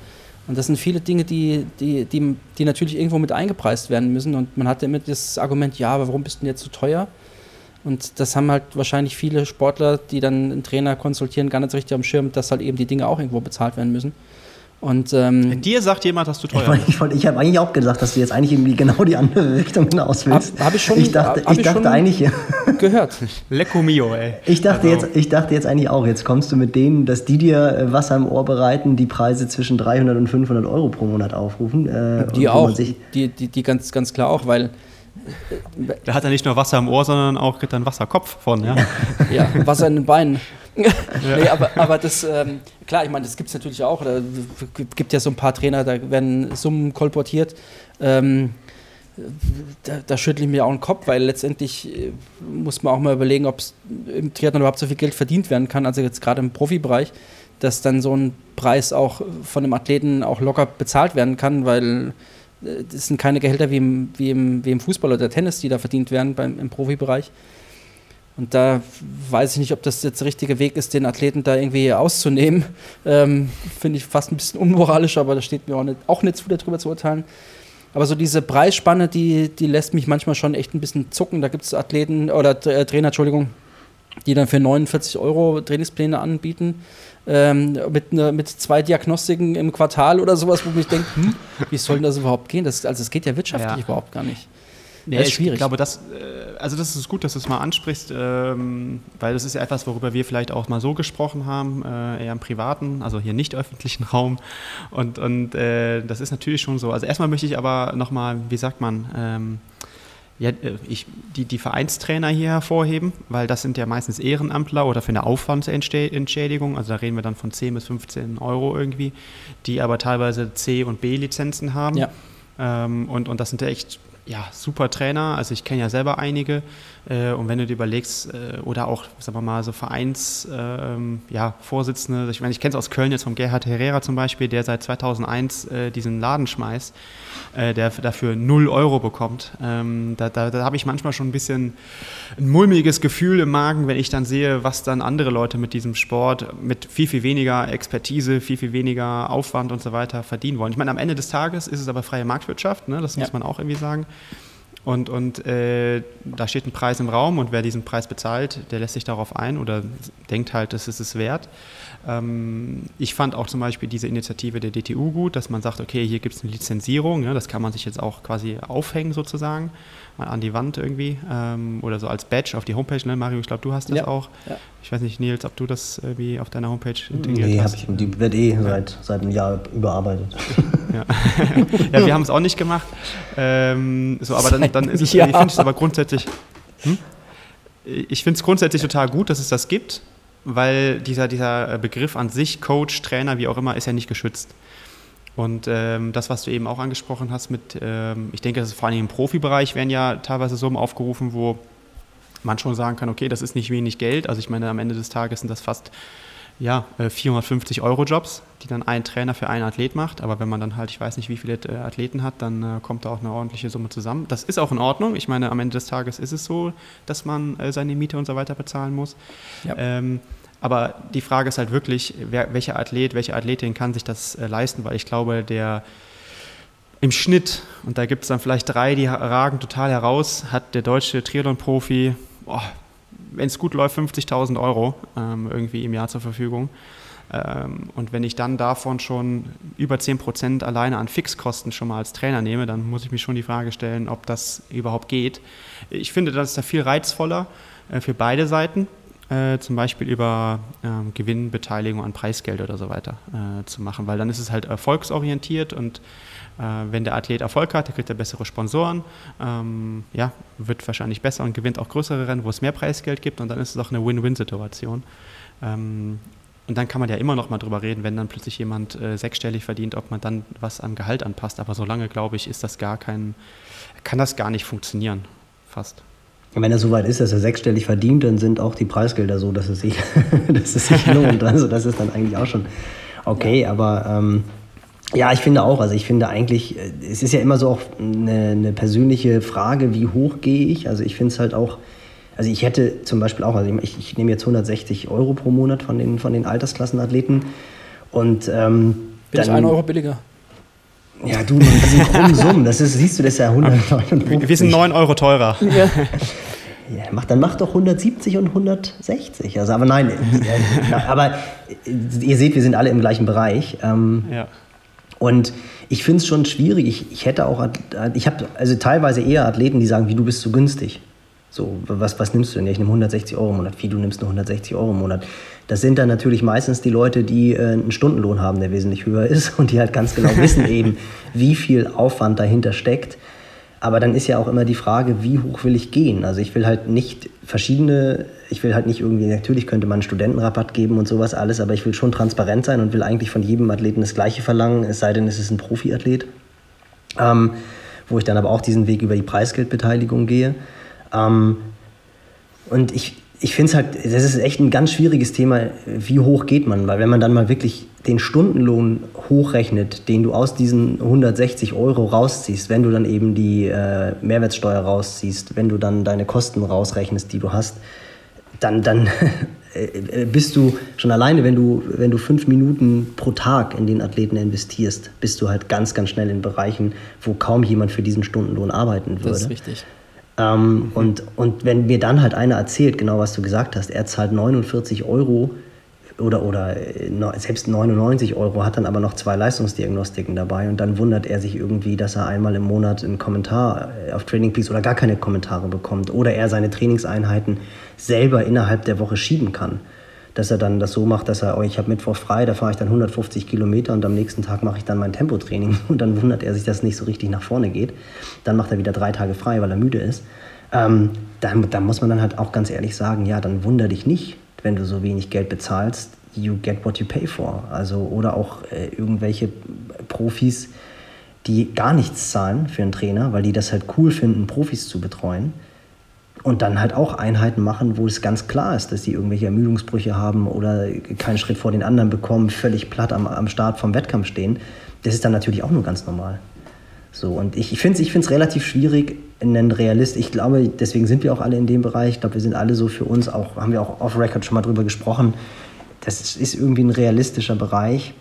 Und das sind viele Dinge, die, die, die, die natürlich irgendwo mit eingepreist werden müssen. Und man hat immer das Argument, ja, aber warum bist du denn jetzt so teuer? Und das haben halt wahrscheinlich viele Sportler, die dann einen Trainer konsultieren, gar nicht so richtig am Schirm, dass halt eben die Dinge auch irgendwo bezahlt werden müssen. Und, ähm, Dir sagt jemand, dass du teuer bist. Ich, ich, ich habe eigentlich auch gedacht, dass du jetzt eigentlich irgendwie genau die andere Richtung hinaus willst. Habe hab ich schon Ich dachte, ich dachte eigentlich. gehört. Lecco mio, ey. Ich dachte, also. jetzt, ich dachte jetzt eigentlich auch, jetzt kommst du mit denen, dass die dir äh, Wasser im Ohr bereiten, die Preise zwischen 300 und 500 Euro pro Monat aufrufen. Äh, die auch. Die, die, die ganz, ganz klar auch, weil da hat er nicht nur Wasser im Ohr, sondern auch dann Wasserkopf von, ja? ja, Wasser in den Beinen. nee, aber, aber das, ähm, klar, ich meine, das gibt es natürlich auch. Da gibt ja so ein paar Trainer, da werden Summen kolportiert. Ähm, da, da, schüttle ich mir auch den Kopf, weil letztendlich äh, muss man auch mal überlegen, ob im Triathlon überhaupt so viel Geld verdient werden kann, also jetzt gerade im Profibereich, dass dann so ein Preis auch von einem Athleten auch locker bezahlt werden kann, weil äh, das sind keine Gehälter wie im, wie im, wie im Fußball oder Tennis, die da verdient werden beim, im Profibereich. Und da weiß ich nicht, ob das jetzt der richtige Weg ist, den Athleten da irgendwie auszunehmen. Ähm, Finde ich fast ein bisschen unmoralisch, aber da steht mir auch nicht, auch nicht zu, darüber zu urteilen. Aber so diese Preisspanne, die, die lässt mich manchmal schon echt ein bisschen zucken. Da gibt es Athleten oder äh, Trainer, Entschuldigung, die dann für 49 Euro Trainingspläne anbieten ähm, mit, ne, mit zwei Diagnostiken im Quartal oder sowas, wo ich denke, hm, wie soll denn das überhaupt gehen? Das, also es geht ja wirtschaftlich ja. überhaupt gar nicht. Nee, das ist schwierig. Ich glaube, das, äh, also das ist gut, dass du es mal ansprichst, ähm, weil das ist ja etwas, worüber wir vielleicht auch mal so gesprochen haben, äh, eher im privaten, also hier nicht öffentlichen Raum. Und, und äh, das ist natürlich schon so. Also erstmal möchte ich aber nochmal, wie sagt man, ähm, ja, ich, die, die Vereinstrainer hier hervorheben, weil das sind ja meistens Ehrenamtler oder für eine Aufwandsentschädigung, also da reden wir dann von 10 bis 15 Euro irgendwie, die aber teilweise C- und B-Lizenzen haben. Ja. Ähm, und, und das sind ja echt ja, super Trainer, also ich kenne ja selber einige, und wenn du dir überlegst, äh, oder auch, sagen wir mal, so Vereinsvorsitzende, äh, ja, Vorsitzende, ich meine, ich kenne es aus Köln jetzt vom Gerhard Herrera zum Beispiel, der seit 2001 äh, diesen Laden schmeißt, äh, der dafür 0 Euro bekommt. Ähm, da da, da habe ich manchmal schon ein bisschen ein mulmiges Gefühl im Magen, wenn ich dann sehe, was dann andere Leute mit diesem Sport, mit viel, viel weniger Expertise, viel, viel weniger Aufwand und so weiter verdienen wollen. Ich meine, am Ende des Tages ist es aber freie Marktwirtschaft, ne? das muss ja. man auch irgendwie sagen. Und, und äh, da steht ein Preis im Raum und wer diesen Preis bezahlt, der lässt sich darauf ein oder denkt halt, das ist es wert. Ähm, ich fand auch zum Beispiel diese Initiative der DTU gut, dass man sagt, okay, hier gibt es eine Lizenzierung, ja, das kann man sich jetzt auch quasi aufhängen sozusagen, mal an die Wand irgendwie ähm, oder so als Badge auf die Homepage. Ne? Mario, ich glaube, du hast das ja. auch. Ja. Ich weiß nicht, Nils, ob du das irgendwie auf deiner Homepage integriert nee, hast. Nee, die wird eh seit, seit einem Jahr überarbeitet. Ja, ja wir haben es auch nicht gemacht. Ähm, so, aber dann, dann ist es, ja. ich finde es aber grundsätzlich, hm? ich finde es grundsätzlich total gut, dass es das gibt, weil dieser, dieser Begriff an sich, Coach, Trainer, wie auch immer, ist ja nicht geschützt. Und ähm, das, was du eben auch angesprochen hast mit, ähm, ich denke, das ist vor allem im Profibereich werden ja teilweise Summen aufgerufen, wo man schon sagen kann, okay, das ist nicht wenig Geld. Also ich meine, am Ende des Tages sind das fast ja, 450 äh, Euro Jobs, die dann ein Trainer für einen Athlet macht. Aber wenn man dann halt, ich weiß nicht, wie viele äh, Athleten hat, dann äh, kommt da auch eine ordentliche Summe zusammen. Das ist auch in Ordnung. Ich meine, am Ende des Tages ist es so, dass man äh, seine Miete und so weiter bezahlen muss. Ja. Ähm, aber die Frage ist halt wirklich, wer, welcher Athlet, welche Athletin kann sich das leisten? Weil ich glaube, der im Schnitt, und da gibt es dann vielleicht drei, die ragen total heraus, hat der deutsche Triathlon-Profi wenn es gut läuft, 50.000 Euro ähm, irgendwie im Jahr zur Verfügung. Ähm, und wenn ich dann davon schon über 10 Prozent alleine an Fixkosten schon mal als Trainer nehme, dann muss ich mich schon die Frage stellen, ob das überhaupt geht. Ich finde, das ist da viel reizvoller äh, für beide Seiten. Äh, zum Beispiel über ähm, Gewinnbeteiligung an Preisgeld oder so weiter äh, zu machen, weil dann ist es halt erfolgsorientiert und wenn der Athlet Erfolg hat, kriegt er bessere Sponsoren, ähm, ja, wird wahrscheinlich besser und gewinnt auch größere Rennen, wo es mehr Preisgeld gibt und dann ist es auch eine Win-Win-Situation. Ähm, Und dann kann man ja immer noch mal drüber reden, wenn dann plötzlich jemand äh, sechsstellig verdient, ob man dann was am Gehalt anpasst. Aber solange, glaube ich, ist das gar kein, kann das gar nicht funktionieren, fast. Wenn er so weit ist, dass er sechsstellig verdient, dann sind auch die Preisgelder so, dass es sich, dass es sich lohnt. Also das ist dann eigentlich auch schon okay. Ja. Aber ähm, ja, ich finde auch. Also ich finde eigentlich, äh, es ist ja immer so auch eine, eine persönliche Frage, wie hoch gehe ich. Also ich finde es halt auch, also ich hätte zum Beispiel auch, also ich, ich nehme jetzt 160 Euro pro Monat von den, von den Altersklassenathleten und ähm, Bin dann, ich 1 Euro billiger? Ja, du, das sind krummen Summen. Das ist, siehst du, das ist ja 159. Wir sind 9 Euro teurer. Ja. Ja, mach, dann mach doch 170 und 160. Also, aber nein, ja, aber ihr seht, wir sind alle im gleichen Bereich. Ähm, ja. Und ich finde es schon schwierig. Ich, ich hätte auch, ich habe also teilweise eher Athleten, die sagen, wie du bist zu günstig. So, was, was nimmst du denn? Ich nehme 160 Euro im Monat. Wie, du nimmst nur 160 Euro im Monat. Das sind dann natürlich meistens die Leute, die äh, einen Stundenlohn haben, der wesentlich höher ist und die halt ganz genau wissen eben, wie viel Aufwand dahinter steckt. Aber dann ist ja auch immer die Frage, wie hoch will ich gehen? Also ich will halt nicht verschiedene, ich will halt nicht irgendwie, natürlich könnte man einen Studentenrabatt geben und sowas alles, aber ich will schon transparent sein und will eigentlich von jedem Athleten das Gleiche verlangen, es sei denn, es ist ein Profiathlet. Ähm, wo ich dann aber auch diesen Weg über die Preisgeldbeteiligung gehe. Ähm, und ich, ich finde es halt, das ist echt ein ganz schwieriges Thema, wie hoch geht man, weil wenn man dann mal wirklich den Stundenlohn hochrechnet, den du aus diesen 160 Euro rausziehst, wenn du dann eben die äh, Mehrwertsteuer rausziehst, wenn du dann deine Kosten rausrechnest, die du hast, dann, dann äh, bist du schon alleine, wenn du, wenn du fünf Minuten pro Tag in den Athleten investierst, bist du halt ganz, ganz schnell in Bereichen, wo kaum jemand für diesen Stundenlohn arbeiten würde. Das ist richtig. Ähm, mhm. und, und wenn mir dann halt einer erzählt, genau was du gesagt hast, er zahlt 49 Euro oder, oder äh, selbst 99 Euro, hat dann aber noch zwei Leistungsdiagnostiken dabei und dann wundert er sich irgendwie, dass er einmal im Monat einen Kommentar äh, auf Training Peaks oder gar keine Kommentare bekommt oder er seine Trainingseinheiten selber innerhalb der Woche schieben kann dass er dann das so macht, dass er, oh, ich habe Mittwoch frei, da fahre ich dann 150 Kilometer und am nächsten Tag mache ich dann mein Tempotraining und dann wundert er sich, dass es nicht so richtig nach vorne geht. Dann macht er wieder drei Tage frei, weil er müde ist. Ähm, da, da muss man dann halt auch ganz ehrlich sagen, ja, dann wunder dich nicht, wenn du so wenig Geld bezahlst. You get what you pay for. Also, oder auch äh, irgendwelche Profis, die gar nichts zahlen für einen Trainer, weil die das halt cool finden, Profis zu betreuen und dann halt auch Einheiten machen, wo es ganz klar ist, dass sie irgendwelche Ermüdungsbrüche haben oder keinen Schritt vor den anderen bekommen, völlig platt am, am Start vom Wettkampf stehen. Das ist dann natürlich auch nur ganz normal. So, und ich, ich finde es ich relativ schwierig, einen Realist, ich glaube, deswegen sind wir auch alle in dem Bereich, ich glaube, wir sind alle so für uns, auch haben wir auch off-Record schon mal drüber gesprochen, das ist irgendwie ein realistischer Bereich,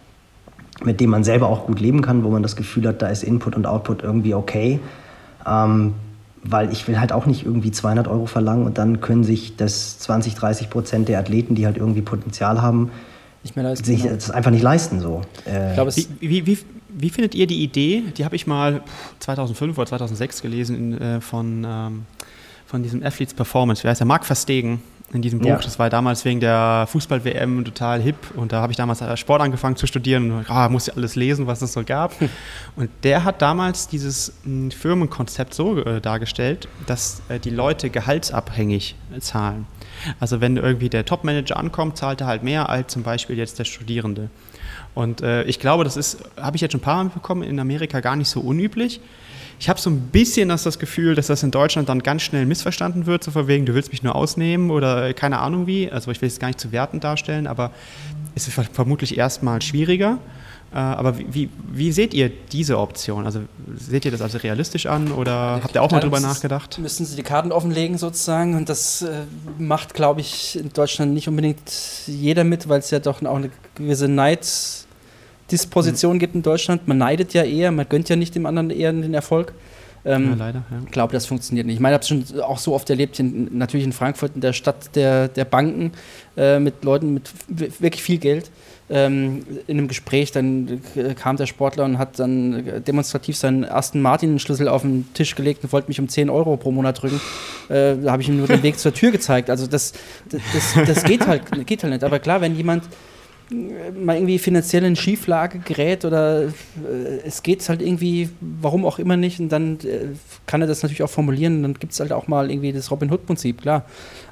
mit dem man selber auch gut leben kann, wo man das Gefühl hat, da ist Input und Output irgendwie okay. Ähm, weil ich will halt auch nicht irgendwie 200 Euro verlangen und dann können sich das 20, 30 Prozent der Athleten, die halt irgendwie Potenzial haben, sich genau. das einfach nicht leisten. So. Äh, ich glaube, wie, wie, wie, findet ihr die Idee? Die habe ich mal 2005 oder 2006 gelesen in, äh, von, ähm, von diesem Athletes Performance. Wer heißt der? Marc Verstegen in diesem Buch. Ja. Das war damals wegen der Fußball-WM total hip und da habe ich damals Sport angefangen zu studieren und ah, muss ja alles lesen, was es so gab. und der hat damals dieses hm, Firmenkonzept so äh, dargestellt, dass äh, die Leute gehaltsabhängig zahlen. Also wenn irgendwie der Top-Manager ankommt, zahlt er halt mehr als zum Beispiel jetzt der Studierende. Und äh, ich glaube, das ist, habe ich jetzt schon ein paar Mal bekommen, in Amerika gar nicht so unüblich. Ich habe so ein bisschen das, das Gefühl, dass das in Deutschland dann ganz schnell missverstanden wird, so von wegen, du willst mich nur ausnehmen oder keine Ahnung wie. Also ich will es gar nicht zu Werten darstellen, aber es ist vermutlich erstmal schwieriger. Äh, aber wie, wie, seht ihr diese Option? Also seht ihr das also realistisch an oder habt ihr auch mal drüber nachgedacht? Müssen Sie die Karten offenlegen sozusagen und das äh, macht, glaube ich, in Deutschland nicht unbedingt jeder mit, weil es ja doch auch eine gewisse Neid Disposition mhm. gibt in Deutschland. Man neidet ja eher, man gönnt ja nicht dem anderen eher den Erfolg. Ähm, ja, leider. Ich ja. glaube, das funktioniert nicht. Ich meine, ich habe es schon auch so oft erlebt, in, natürlich in Frankfurt, in der Stadt der, der Banken, äh, mit Leuten mit wirklich viel Geld. Ähm, in einem Gespräch, dann kam der Sportler und hat dann demonstrativ seinen ersten Martin-Schlüssel auf den Tisch gelegt und wollte mich um 10 Euro pro Monat drücken. Äh, da habe ich ihm nur den Weg zur Tür gezeigt. Also das, das, das, das geht, halt, geht halt nicht. Aber klar, wenn jemand mal irgendwie finanziell in Schieflage gerät oder äh, es geht halt irgendwie, warum auch immer nicht, und dann äh, kann er das natürlich auch formulieren, dann gibt es halt auch mal irgendwie das Robin Hood-Prinzip, klar.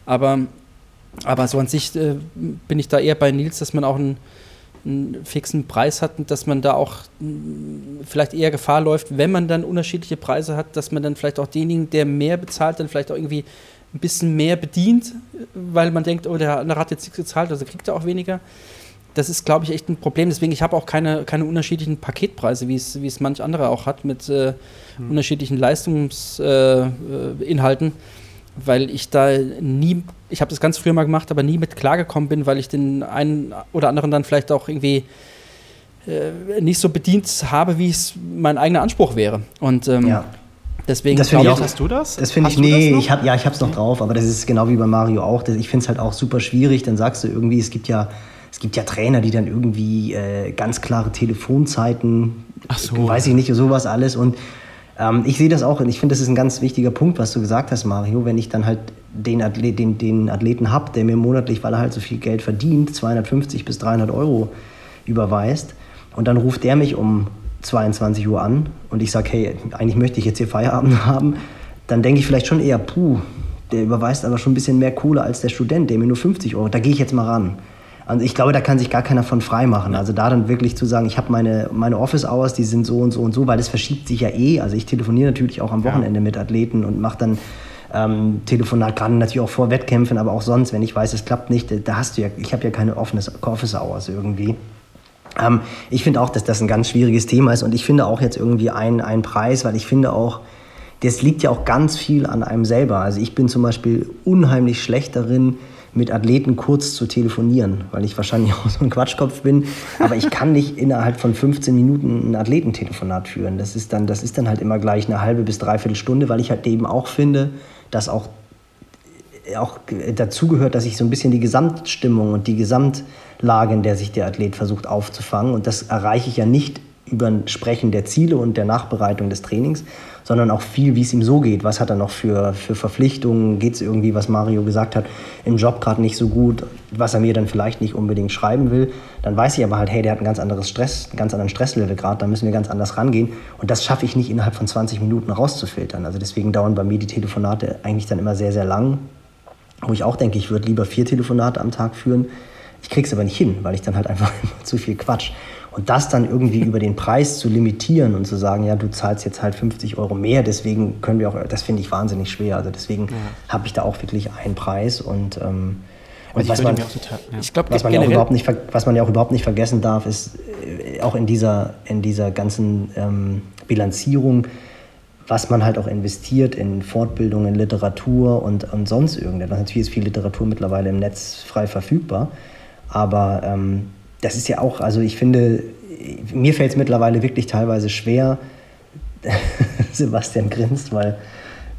Aber Aber so an sich äh, bin ich da eher bei Nils, dass man auch einen, einen fixen Preis hat und dass man da auch mh, vielleicht eher Gefahr läuft, wenn man dann unterschiedliche Preise hat, dass man dann vielleicht auch denjenigen, der mehr bezahlt, dann vielleicht auch irgendwie ein bisschen mehr bedient, weil man denkt, oh, der andere hat jetzt nichts gezahlt, also kriegt er auch weniger. Das ist, glaube ich, echt ein Problem. Deswegen, ich habe auch keine, keine unterschiedlichen Paketpreise, wie es, wie es manch andere auch hat, mit äh, hm. unterschiedlichen Leistungsinhalten, äh, weil ich da nie, ich habe das ganz früher mal gemacht, aber nie mit klargekommen bin, weil ich den einen oder anderen dann vielleicht auch irgendwie äh, nicht so bedient habe, wie es mein eigener Anspruch wäre. Und ähm, ja. Deswegen das ich auch, hast du das? Das finde ich, nee, ich habe ja, ich habe es noch drauf, aber das ist genau wie bei Mario auch. Ich finde es halt auch super schwierig. Dann sagst du irgendwie, es gibt ja, es gibt ja Trainer, die dann irgendwie äh, ganz klare Telefonzeiten, Ach so. weiß ich nicht, sowas alles. Und ähm, ich sehe das auch und ich finde, das ist ein ganz wichtiger Punkt, was du gesagt hast, Mario. Wenn ich dann halt den, Athlet, den, den Athleten habe, der mir monatlich, weil er halt so viel Geld verdient, 250 bis 300 Euro überweist und dann ruft der mich um 22 Uhr an und ich sage, hey, eigentlich möchte ich jetzt hier Feierabend haben, dann denke ich vielleicht schon eher, puh, der überweist aber schon ein bisschen mehr Kohle als der Student, der mir nur 50 Euro, da gehe ich jetzt mal ran. Also ich glaube, da kann sich gar keiner von frei machen. Also da dann wirklich zu sagen, ich habe meine, meine Office-Hours, die sind so und so und so, weil das verschiebt sich ja eh. Also ich telefoniere natürlich auch am Wochenende ja. mit Athleten und mache dann ähm, Telefonat, gerade natürlich auch vor Wettkämpfen, aber auch sonst, wenn ich weiß, es klappt nicht, da hast du ja, ich habe ja keine Office-Hours irgendwie. Ähm, ich finde auch, dass das ein ganz schwieriges Thema ist und ich finde auch jetzt irgendwie einen Preis, weil ich finde auch, das liegt ja auch ganz viel an einem selber. Also ich bin zum Beispiel unheimlich schlecht darin, mit Athleten kurz zu telefonieren, weil ich wahrscheinlich auch so ein Quatschkopf bin. Aber ich kann nicht innerhalb von 15 Minuten ein Athletentelefonat führen. Das ist dann, das ist dann halt immer gleich eine halbe bis dreiviertel Stunde, weil ich halt eben auch finde, dass auch, auch dazugehört, dass ich so ein bisschen die Gesamtstimmung und die Gesamt Lage, in der sich der Athlet versucht aufzufangen. Und das erreiche ich ja nicht über ein Sprechen der Ziele und der Nachbereitung des Trainings, sondern auch viel, wie es ihm so geht. Was hat er noch für, für Verpflichtungen? Geht es irgendwie, was Mario gesagt hat, im Job gerade nicht so gut, was er mir dann vielleicht nicht unbedingt schreiben will? Dann weiß ich aber halt, hey, der hat ein ganz anderes Stress, einen ganz anderen Stresslevel gerade, da müssen wir ganz anders rangehen. Und das schaffe ich nicht innerhalb von 20 Minuten rauszufiltern. Also deswegen dauern bei mir die Telefonate eigentlich dann immer sehr, sehr lang. Wo ich auch denke, ich würde lieber vier Telefonate am Tag führen, ich krieg's aber nicht hin, weil ich dann halt einfach zu viel Quatsch. Und das dann irgendwie über den Preis zu limitieren und zu sagen, ja, du zahlst jetzt halt 50 Euro mehr, deswegen können wir auch, das finde ich wahnsinnig schwer. Also deswegen ja. habe ich da auch wirklich einen Preis und, ähm, und was man, total, ja. ich glaub, was, man ja auch überhaupt nicht, was man ja auch überhaupt nicht vergessen darf, ist äh, auch in dieser, in dieser ganzen ähm, Bilanzierung, was man halt auch investiert in Fortbildung, in Literatur und, und sonst irgendetwas. Natürlich ist viel Literatur mittlerweile im Netz frei verfügbar. Aber ähm, das ist ja auch, also ich finde, mir fällt es mittlerweile wirklich teilweise schwer, Sebastian grinst, weil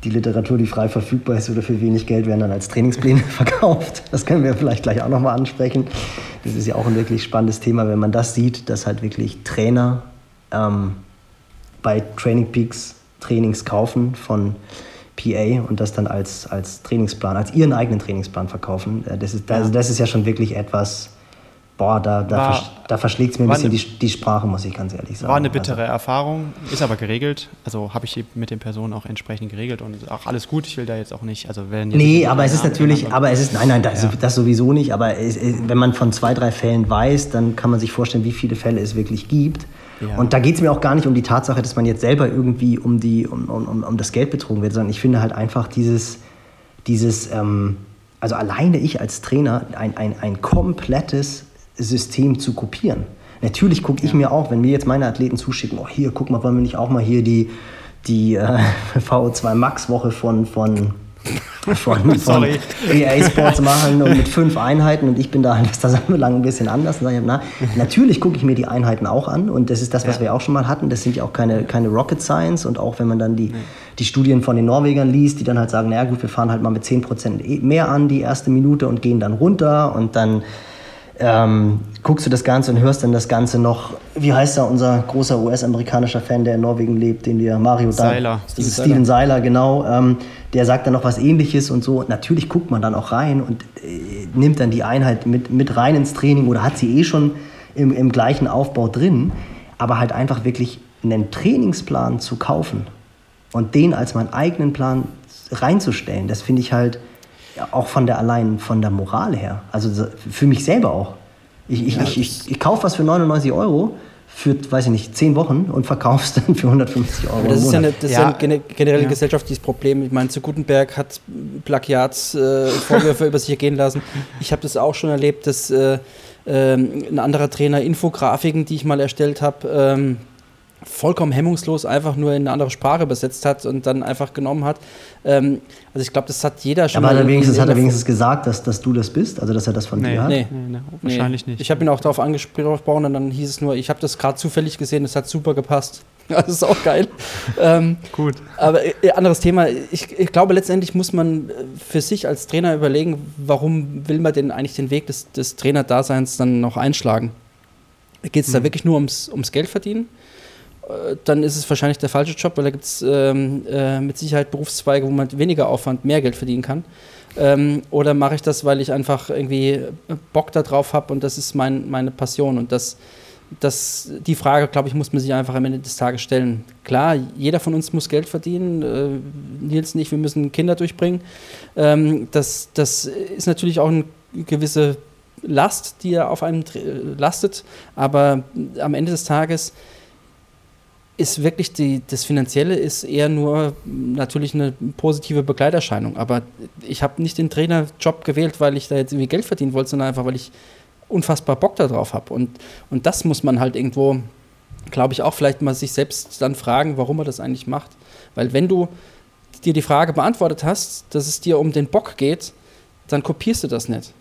die Literatur, die frei verfügbar ist oder für wenig Geld, werden dann als Trainingspläne verkauft. Das können wir vielleicht gleich auch nochmal ansprechen. Das ist ja auch ein wirklich spannendes Thema, wenn man das sieht, dass halt wirklich Trainer ähm, bei Training Peaks Trainings kaufen von PA und das dann als, als Trainingsplan, als ihren eigenen Trainingsplan verkaufen. Äh, das ist, also das ist ja schon wirklich etwas, boah, da, da, versch da verschlägt es mir ein bisschen die, die Sprache, muss ich ganz ehrlich sagen. War eine bittere also. Erfahrung, ist aber geregelt. Also habe ich mit den Personen auch entsprechend geregelt und auch alles gut. Ich will da jetzt auch nicht, also wenn Nee, aber es ist natürlich, aber es ist, nein, nein, das, ja. das sowieso nicht. Aber es, wenn man von zwei, drei Fällen weiß, dann kann man sich vorstellen, wie viele Fälle es wirklich gibt. Ja. Und da geht es mir auch gar nicht um die Tatsache, dass man jetzt selber irgendwie um, die, um, um, um das Geld betrogen wird, sondern ich finde halt einfach dieses, dieses ähm, also alleine ich als Trainer, ein, ein, ein komplettes System zu kopieren. Natürlich gucke ich mir auch, wenn mir jetzt meine Athleten zuschicken, oh hier, guck mal, wollen wir nicht auch mal hier die, die äh, VO2 Max Woche von, von von, von EA Sports machen und mit fünf Einheiten und ich bin da, was das anbelangt, ein bisschen anders. Und na, natürlich gucke ich mir die Einheiten auch an und das ist das, was ja. wir auch schon mal hatten. Das sind ja auch keine, keine Rocket Science und auch wenn man dann die, die Studien von den Norwegern liest, die dann halt sagen, naja gut, wir fahren halt mal mit 10% mehr an die erste Minute und gehen dann runter und dann ähm, guckst du das Ganze und hörst dann das Ganze noch, wie heißt da unser großer US-amerikanischer Fan, der in Norwegen lebt, den wir, Mario Seiler. Steven, Steven Seiler, genau, ähm, der sagt dann noch was ähnliches und so. Natürlich guckt man dann auch rein und äh, nimmt dann die Einheit mit, mit rein ins Training oder hat sie eh schon im, im gleichen Aufbau drin, aber halt einfach wirklich einen Trainingsplan zu kaufen und den als meinen eigenen Plan reinzustellen, das finde ich halt auch von der allein von der Moral her. Also für mich selber auch. Ich, ich, ja, ich, ich, ich kaufe was für 99 Euro für, weiß ich nicht, 10 Wochen und verkaufst dann für 150 Euro. das ist ja, eine, das ja. ist ja gesellschaftliches Problem. Ich meine, zu Gutenberg hat Plagiatsvorwürfe äh, über sich ergehen lassen. Ich habe das auch schon erlebt, dass äh, äh, ein anderer Trainer Infografiken, die ich mal erstellt habe, ähm, vollkommen hemmungslos einfach nur in eine andere Sprache übersetzt hat und dann einfach genommen hat. Ähm, also ich glaube, das hat jeder schon. Aber hat er wenigstens, hat er wenigstens gesagt, dass, dass du das bist, also dass er das von nee, dir hat? Nee, nee, nee wahrscheinlich nicht. Ich habe ihn auch darauf angesprochen und dann hieß es nur, ich habe das gerade zufällig gesehen, es hat super gepasst. Das ist auch geil. ähm, Gut. Aber äh, anderes Thema. Ich, ich, glaube, letztendlich muss man für sich als Trainer überlegen, warum will man denn eigentlich den Weg des, des Trainerdaseins dann noch einschlagen? Geht es da mhm. wirklich nur ums, ums Geld verdienen? Äh, dann ist es wahrscheinlich der falsche Job, weil da gibt es ähm, äh, mit Sicherheit Berufszweige, wo man weniger Aufwand mehr Geld verdienen kann. Ähm, oder mache ich das, weil ich einfach irgendwie Bock darauf habe und das ist mein, meine Passion. Und das, das, die Frage, glaube ich, muss man sich einfach am Ende des Tages stellen. Klar, jeder von uns muss Geld verdienen. Äh, Nils und ich, wir müssen Kinder durchbringen. Ähm, das, das ist natürlich auch eine gewisse Last, die er auf einem lastet. Aber am Ende des Tages ist wirklich die, das Finanzielle ist eher nur natürlich eine positive Begleiterscheinung. Aber ich habe nicht den Trainerjob gewählt, weil ich da jetzt irgendwie Geld verdienen wollte, sondern einfach, weil ich unfassbar Bock darauf habe. Und, und das muss man halt irgendwo, glaube ich, auch vielleicht mal sich selbst dann fragen, warum man das eigentlich macht. Weil wenn du dir die Frage beantwortet hast, dass es dir um den Bock geht, dann kopierst du das nicht.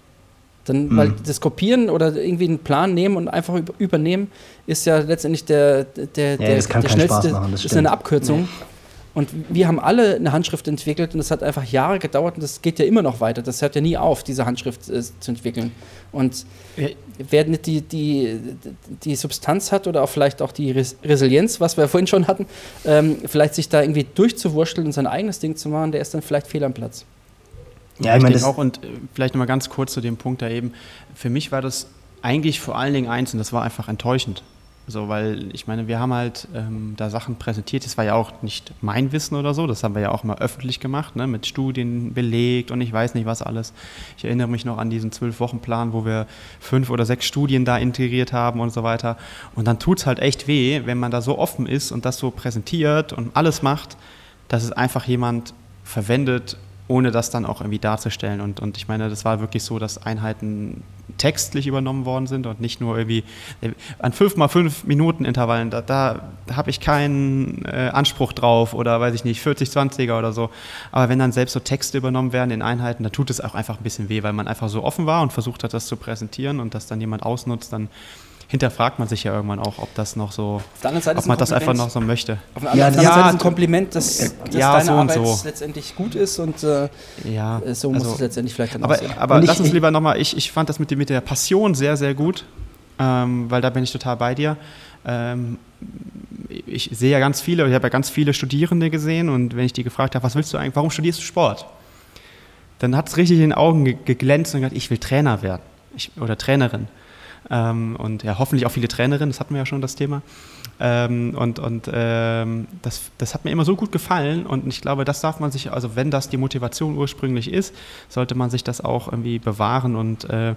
Dann, mhm. Weil das Kopieren oder irgendwie einen Plan nehmen und einfach übernehmen, ist ja letztendlich der, der, ja, der, der schnellste, machen, das ist eine Abkürzung. Nee. Und wir haben alle eine Handschrift entwickelt und das hat einfach Jahre gedauert und das geht ja immer noch weiter. Das hört ja nie auf, diese Handschrift äh, zu entwickeln. Und wer nicht die, die, die Substanz hat oder auch vielleicht auch die Res Resilienz, was wir vorhin schon hatten, ähm, vielleicht sich da irgendwie durchzuwurschteln und sein eigenes Ding zu machen, der ist dann vielleicht fehl am Platz. Ja, ich, ich denke auch, und äh, vielleicht nochmal ganz kurz zu dem Punkt da eben. Für mich war das eigentlich vor allen Dingen eins, und das war einfach enttäuschend. So, weil ich meine, wir haben halt ähm, da Sachen präsentiert, das war ja auch nicht mein Wissen oder so, das haben wir ja auch mal öffentlich gemacht, ne, mit Studien belegt und ich weiß nicht was alles. Ich erinnere mich noch an diesen Zwölf-Wochen-Plan, wo wir fünf oder sechs Studien da integriert haben und so weiter. Und dann tut es halt echt weh, wenn man da so offen ist und das so präsentiert und alles macht, dass es einfach jemand verwendet, ohne das dann auch irgendwie darzustellen. Und, und ich meine, das war wirklich so, dass Einheiten textlich übernommen worden sind und nicht nur irgendwie äh, an 5 mal 5 Minuten Intervallen, da, da, da habe ich keinen äh, Anspruch drauf oder weiß ich nicht, 40, 20er oder so. Aber wenn dann selbst so Texte übernommen werden in Einheiten, dann tut es auch einfach ein bisschen weh, weil man einfach so offen war und versucht hat, das zu präsentieren und das dann jemand ausnutzt, dann hinterfragt man sich ja irgendwann auch, ob das noch so, ob man das einfach noch so möchte. Auf der anderen ja, Seite ist ein Kompliment, dass, dass ja, deine so Arbeit so. letztendlich gut ist und äh, ja, so muss also, es letztendlich vielleicht dann aber, aussehen. Aber lass uns lieber nochmal, ich, ich fand das mit, mit der Passion sehr, sehr gut, ähm, weil da bin ich total bei dir. Ähm, ich sehe ja ganz viele, ich habe ja ganz viele Studierende gesehen und wenn ich die gefragt habe, was willst du eigentlich, warum studierst du Sport? Dann hat es richtig in den Augen geglänzt und gesagt, ich will Trainer werden ich, oder Trainerin. Ähm, und ja, hoffentlich auch viele Trainerinnen, das hatten wir ja schon das Thema. Ähm, und und ähm, das, das hat mir immer so gut gefallen und ich glaube, das darf man sich, also wenn das die Motivation ursprünglich ist, sollte man sich das auch irgendwie bewahren und äh,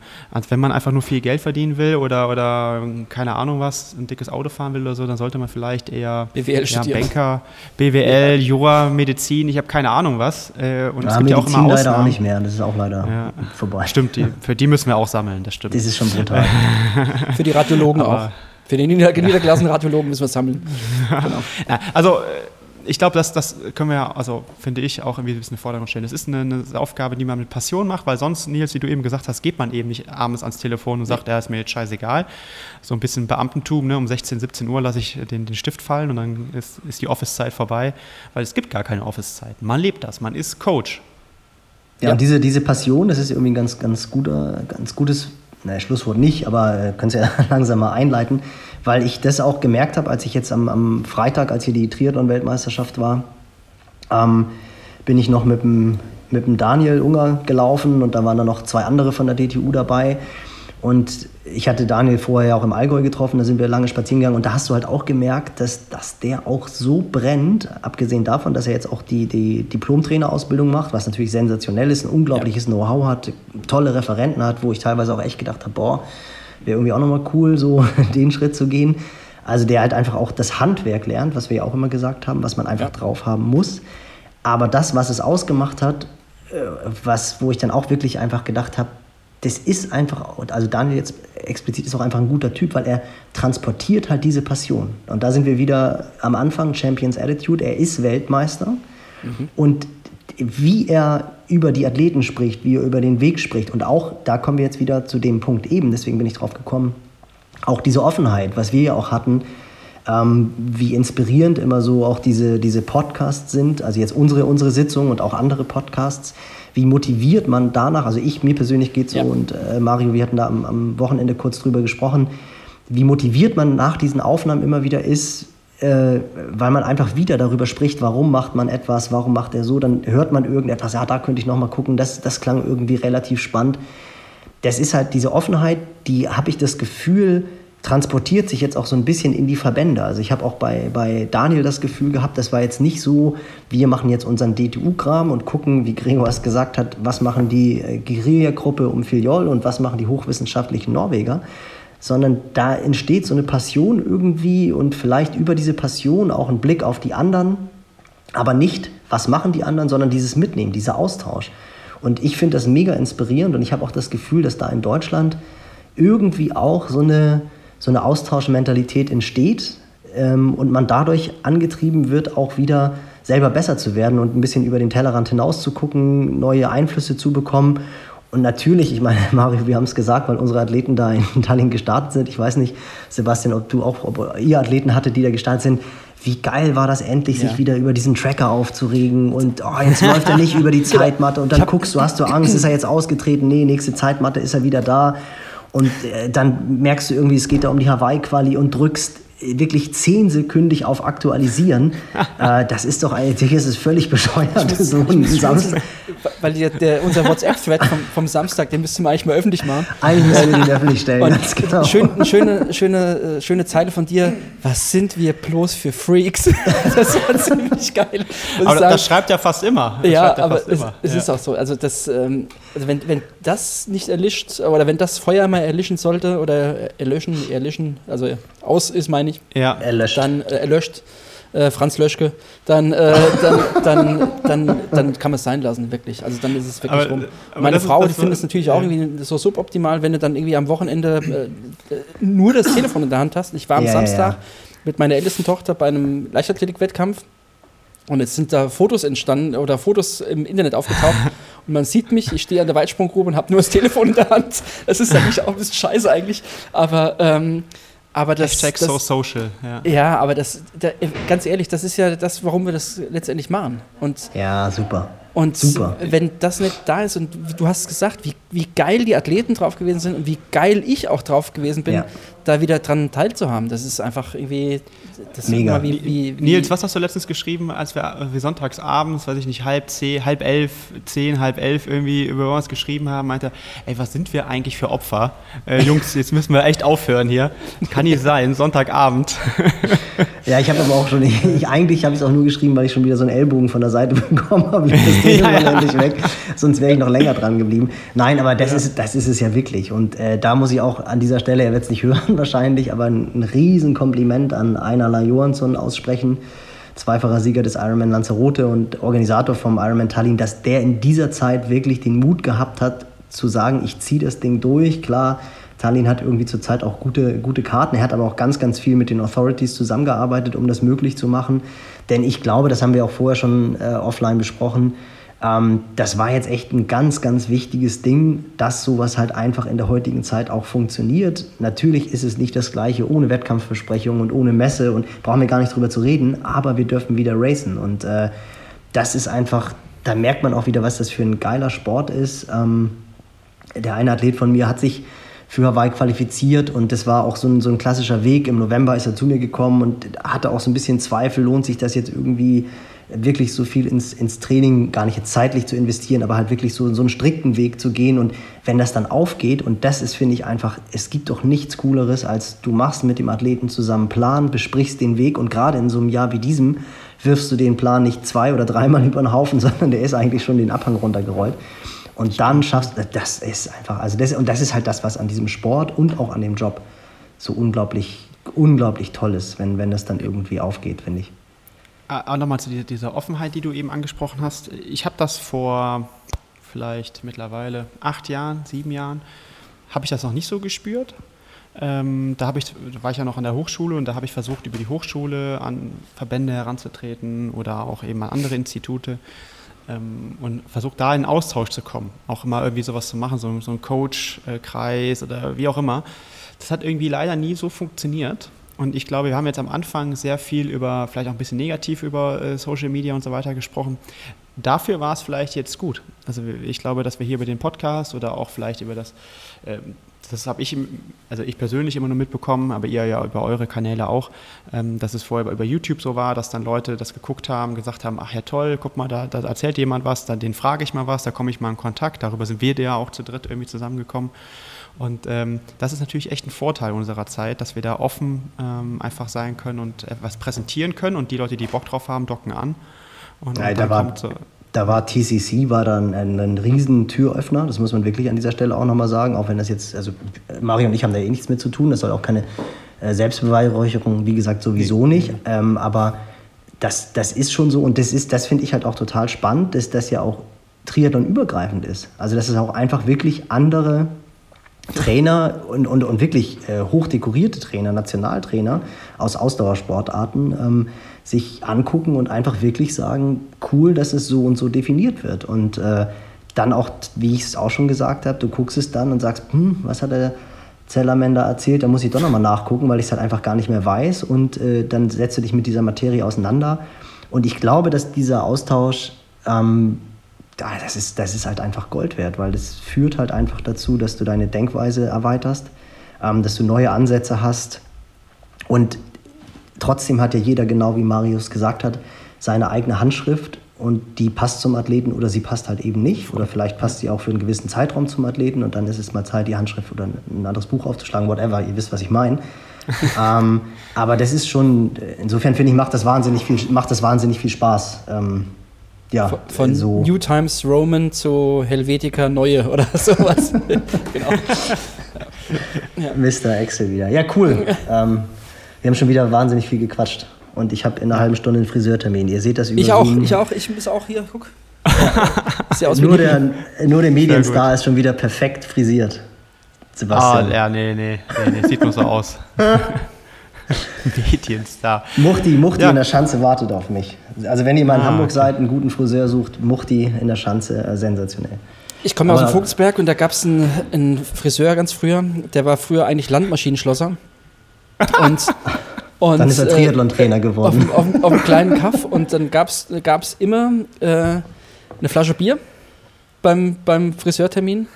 wenn man einfach nur viel Geld verdienen will oder, oder keine Ahnung was, ein dickes Auto fahren will oder so, dann sollte man vielleicht eher BWL ja, Banker, BWL, ja. Jura, Medizin, ich habe keine Ahnung was. Äh, und ja, es gibt Medizin ja auch immer Ausnahmen. leider auch nicht mehr, das ist auch leider ja. vorbei. Stimmt, die, für die müssen wir auch sammeln, das stimmt. Das ist schon brutal. für die Radiologen auch. Für den nieder niedergelassenen Radiologen müssen wir sammeln. genau. ja, also äh, ich glaube, das, das können wir, also finde ich, auch irgendwie ein bisschen in den Vordergrund stellen. Das ist eine, eine, Aufgabe, die man mit Passion macht, weil sonst, Nils, wie du eben gesagt hast, geht man eben nicht abends ans Telefon und sagt, ja, ist mir jetzt scheißegal. So ein bisschen Beamtentum, ne? um 16, 17 Uhr lasse ich den, den Stift fallen und dann ist, ist die Office-Zeit vorbei, weil es gibt gar keine Office-Zeit. Man lebt das, man ist Coach. Ja, ja, und diese, diese Passion, das ist irgendwie ein ganz, ganz, guter, ganz gutes naja, Schlusswort nicht, aber äh, können Sie ja langsam mal einleiten, weil ich das auch gemerkt habe, als ich jetzt am, am Freitag, als hier die Triathlon-Weltmeisterschaft war, ähm, bin ich noch mit dem, mit dem Daniel Unger gelaufen und da waren dann noch zwei andere von der DTU dabei. Und ich hatte Daniel vorher auch im Allgäu getroffen, da sind wir lange spazieren gegangen und da hast du halt auch gemerkt, dass, dass der auch so brennt, abgesehen davon, dass er jetzt auch die, die Diplom-Trainerausbildung macht, was natürlich sensationell ist, ein unglaubliches ja. Know-how hat, tolle Referenten hat, wo ich teilweise auch echt gedacht habe, boah, wäre irgendwie auch nochmal cool, so den Schritt zu gehen. Also der halt einfach auch das Handwerk lernt, was wir ja auch immer gesagt haben, was man einfach ja. drauf haben muss. Aber das, was es ausgemacht hat, äh, was, wo ich dann auch wirklich einfach gedacht habe, das ist einfach, also Daniel jetzt explizit ist auch einfach ein guter Typ, weil er transportiert halt diese Passion. Und da sind wir wieder am Anfang, Champions Attitude, er ist Weltmeister. Mhm. Und wie er über die Athleten spricht, wie er über den Weg spricht. Und auch, da kommen wir jetzt wieder zu dem Punkt eben, deswegen bin ich drauf gekommen, auch diese Offenheit, was wir ja auch hatten, ähm, wie inspirierend immer so auch diese, diese Podcasts sind, also jetzt unsere, unsere Sitzung und auch andere Podcasts, wie motiviert man danach, also ich, mir persönlich geht so ja. und äh, Mario, wir hatten da am, am Wochenende kurz drüber gesprochen, wie motiviert man nach diesen Aufnahmen immer wieder ist, äh, weil man einfach wieder darüber spricht, warum macht man etwas, warum macht er so, dann hört man irgendetwas, ja, da könnte ich noch mal gucken, das, das klang irgendwie relativ spannend. Das ist halt diese Offenheit, die habe ich das Gefühl, transportiert sich jetzt auch so ein bisschen in die Verbände. Also ich habe auch bei, bei Daniel das Gefühl gehabt, das war jetzt nicht so, wir machen jetzt unseren DTU-Kram und gucken, wie Gregor es gesagt hat, was machen die äh, Guerilla-Gruppe um Filiol und was machen die hochwissenschaftlichen Norweger, sondern da entsteht so eine Passion irgendwie und vielleicht über diese Passion auch ein Blick auf die anderen, aber nicht, was machen die anderen, sondern dieses Mitnehmen, dieser Austausch. Und ich finde das mega inspirierend und ich habe auch das Gefühl, dass da in Deutschland irgendwie auch so eine, so eine Austauschmentalität entsteht ähm, und man dadurch angetrieben wird, auch wieder selber besser zu werden und ein bisschen über den Tellerrand hinaus zu gucken, neue Einflüsse zu bekommen und natürlich, ich meine, Mario, wir haben es gesagt, weil unsere Athleten da in Tallinn gestartet sind. Ich weiß nicht, Sebastian, ob du auch, ob ihr Athleten hattet, die da gestartet sind. Wie geil war das endlich, ja. sich wieder über diesen Tracker aufzuregen und oh, jetzt läuft er nicht über die genau. Zeitmatte und dann guckst du, hast du Angst, ist er jetzt ausgetreten? Nee, nächste Zeitmatte ist er wieder da. Und äh, dann merkst du irgendwie, es geht da um die Hawaii-Quali und drückst wirklich zehnsekündig auf Aktualisieren, äh, das ist doch eigentlich, ist es völlig bescheuert. so ein Samstag. Weil der, der, unser WhatsApp-Thread vom, vom, Samstag, den müssten wir eigentlich mal öffentlich machen. Eigentlich müssen wir den öffentlich stellen. Und genau. schön, eine schöne, schöne, äh, schöne Zeile von dir. Was sind wir bloß für Freaks? das war ziemlich geil. Aber sagen. das schreibt er fast immer. Das ja, aber es, es ja. ist auch so. Also, das, ähm, also wenn, wenn das nicht erlischt, oder wenn das Feuer mal erlischen sollte, oder erlöschen, erlischen, also aus ist, meine ich. Ja. Erlöscht. Dann äh, erlöscht. Äh, Franz Löschke, dann, äh, dann, dann, dann, dann, kann man es sein lassen, wirklich. Also dann ist es wirklich aber, rum. Aber Meine Frau, ist, die findet es natürlich auch irgendwie so suboptimal, wenn du dann irgendwie am Wochenende äh, nur das Telefon in der Hand hast. Ich war am ja, Samstag ja. mit meiner ältesten Tochter bei einem Leichtathletik-Wettkampf und jetzt sind da Fotos entstanden oder Fotos im Internet aufgetaucht und man sieht mich, ich stehe an der Weitsprunggrube und habe nur das Telefon in der Hand. Das ist eigentlich auch ein bisschen scheiße eigentlich, aber ähm, aber das, Hashtag das, so social. Ja, ja aber das, da, ganz ehrlich, das ist ja das, warum wir das letztendlich machen. Und ja, super. Und Super. wenn das nicht da ist und du hast gesagt, wie, wie geil die Athleten drauf gewesen sind und wie geil ich auch drauf gewesen bin, ja. Da wieder dran teilzuhaben, das ist einfach irgendwie. Das Mega. Wie, wie, wie, Nils, was hast du letztens geschrieben, als wir, wir sonntags abends, weiß ich nicht, halb zehn, halb elf, zehn, halb elf irgendwie über was geschrieben haben, meinte, ey, was sind wir eigentlich für Opfer? Äh, Jungs, jetzt müssen wir echt aufhören hier. Kann nicht sein, Sonntagabend. ja, ich habe aber auch schon, ich, eigentlich habe ich es auch nur geschrieben, weil ich schon wieder so einen Ellbogen von der Seite bekommen habe. ja, ja. endlich weg. Sonst wäre ich noch länger dran geblieben. Nein, aber das, ja. ist, das ist es ja wirklich. Und äh, da muss ich auch an dieser Stelle, er wird es nicht hören wahrscheinlich, aber ein, ein Riesenkompliment an Einar Johansson aussprechen. Zweifacher Sieger des Ironman Lanzarote und Organisator vom Ironman Tallinn, dass der in dieser Zeit wirklich den Mut gehabt hat, zu sagen, ich ziehe das Ding durch. Klar, Tallinn hat irgendwie zurzeit auch gute, gute Karten. Er hat aber auch ganz, ganz viel mit den Authorities zusammengearbeitet, um das möglich zu machen. Denn ich glaube, das haben wir auch vorher schon äh, offline besprochen, ähm, das war jetzt echt ein ganz, ganz wichtiges Ding, dass sowas halt einfach in der heutigen Zeit auch funktioniert. Natürlich ist es nicht das Gleiche ohne Wettkampfversprechungen und ohne Messe und brauchen wir gar nicht drüber zu reden, aber wir dürfen wieder racen und äh, das ist einfach, da merkt man auch wieder, was das für ein geiler Sport ist. Ähm, der eine Athlet von mir hat sich für Hawaii qualifiziert und das war auch so ein, so ein klassischer Weg. Im November ist er zu mir gekommen und hatte auch so ein bisschen Zweifel, lohnt sich das jetzt irgendwie wirklich so viel ins, ins Training, gar nicht jetzt zeitlich zu investieren, aber halt wirklich so, so einen strikten Weg zu gehen. Und wenn das dann aufgeht, und das ist, finde ich, einfach, es gibt doch nichts Cooleres, als du machst mit dem Athleten zusammen Plan, besprichst den Weg und gerade in so einem Jahr wie diesem wirfst du den Plan nicht zwei oder dreimal über den Haufen, sondern der ist eigentlich schon den Abhang runtergerollt. Und dann schaffst du, das ist einfach, also das, und das ist halt das, was an diesem Sport und auch an dem Job so unglaublich, unglaublich toll ist, wenn, wenn das dann irgendwie aufgeht, finde ich. Ah, auch nochmal zu dieser Offenheit, die du eben angesprochen hast. Ich habe das vor vielleicht mittlerweile acht Jahren, sieben Jahren, habe ich das noch nicht so gespürt. Ähm, da, ich, da war ich ja noch an der Hochschule und da habe ich versucht, über die Hochschule an Verbände heranzutreten oder auch eben an andere Institute ähm, und versucht da in Austausch zu kommen. Auch immer irgendwie sowas zu machen, so, so ein Coach-Kreis oder wie auch immer. Das hat irgendwie leider nie so funktioniert. Und ich glaube, wir haben jetzt am Anfang sehr viel über, vielleicht auch ein bisschen negativ über äh, Social Media und so weiter gesprochen. Dafür war es vielleicht jetzt gut. Also ich glaube, dass wir hier über den Podcast oder auch vielleicht über das, äh, das habe ich, also ich persönlich immer nur mitbekommen, aber ihr ja über eure Kanäle auch, ähm, dass es vorher über YouTube so war, dass dann Leute das geguckt haben, gesagt haben, ach ja toll, guck mal, da, da erzählt jemand was, dann den frage ich mal was, da komme ich mal in Kontakt. Darüber sind wir ja auch zu dritt irgendwie zusammengekommen. Und ähm, das ist natürlich echt ein Vorteil unserer Zeit, dass wir da offen ähm, einfach sein können und etwas präsentieren können und die Leute, die Bock drauf haben, docken an. Und, Nein, und da war, so da war TCC war dann ein, ein riesen Türöffner, das muss man wirklich an dieser Stelle auch nochmal sagen, auch wenn das jetzt, also Mario und ich haben da eh nichts mit zu tun, das soll auch keine äh, Selbstbeweihräucherung, wie gesagt, sowieso nicht, ähm, aber das, das ist schon so und das ist, das finde ich halt auch total spannend, dass das ja auch Triathlon übergreifend ist. Also dass es auch einfach wirklich andere Trainer und, und, und wirklich äh, hochdekorierte Trainer, Nationaltrainer aus Ausdauersportarten ähm, sich angucken und einfach wirklich sagen, cool, dass es so und so definiert wird. Und äh, dann auch, wie ich es auch schon gesagt habe, du guckst es dann und sagst, hm, was hat der Zellerman erzählt, da muss ich doch nochmal nachgucken, weil ich es halt einfach gar nicht mehr weiß. Und äh, dann setzt du dich mit dieser Materie auseinander. Und ich glaube, dass dieser Austausch, ähm, das, ist, das ist halt einfach Gold wert, weil das führt halt einfach dazu, dass du deine Denkweise erweiterst, ähm, dass du neue Ansätze hast. Und Trotzdem hat ja jeder, genau wie Marius gesagt hat, seine eigene Handschrift und die passt zum Athleten oder sie passt halt eben nicht. Oder vielleicht passt sie auch für einen gewissen Zeitraum zum Athleten und dann ist es mal Zeit, die Handschrift oder ein anderes Buch aufzuschlagen, whatever, ihr wisst, was ich meine. ähm, aber das ist schon, insofern finde ich, macht das wahnsinnig viel, macht das wahnsinnig viel Spaß. Ähm, ja, von, so. New Times Roman zu Helvetica Neue oder sowas. genau. ja. Mr. Excel wieder. Ja, cool. ähm, wir haben schon wieder wahnsinnig viel gequatscht. Und ich habe in einer halben Stunde einen Friseurtermin. Ihr seht das über Ich auch, ich auch. Ich muss auch hier, guck. Ja. nur, der, nur der Medienstar ist schon wieder perfekt frisiert. Sebastian. Ah, ja, nee, nee, nee, nee sieht nur so aus. Medienstar. Muchti, Muchti ja. in der Schanze wartet auf mich. Also wenn ihr mal in ah, Hamburg okay. seid, einen guten Friseur sucht, Muchti in der Schanze, äh, sensationell. Ich komme aus dem Vogtsberg und da gab es einen, einen Friseur ganz früher, der war früher eigentlich Landmaschinenschlosser. Und, und, dann ist er äh, Triathlon-Trainer geworden. Auf, auf, auf, einem kleinen Kaff und dann gab es immer äh, eine Flasche Bier beim, beim Friseurtermin.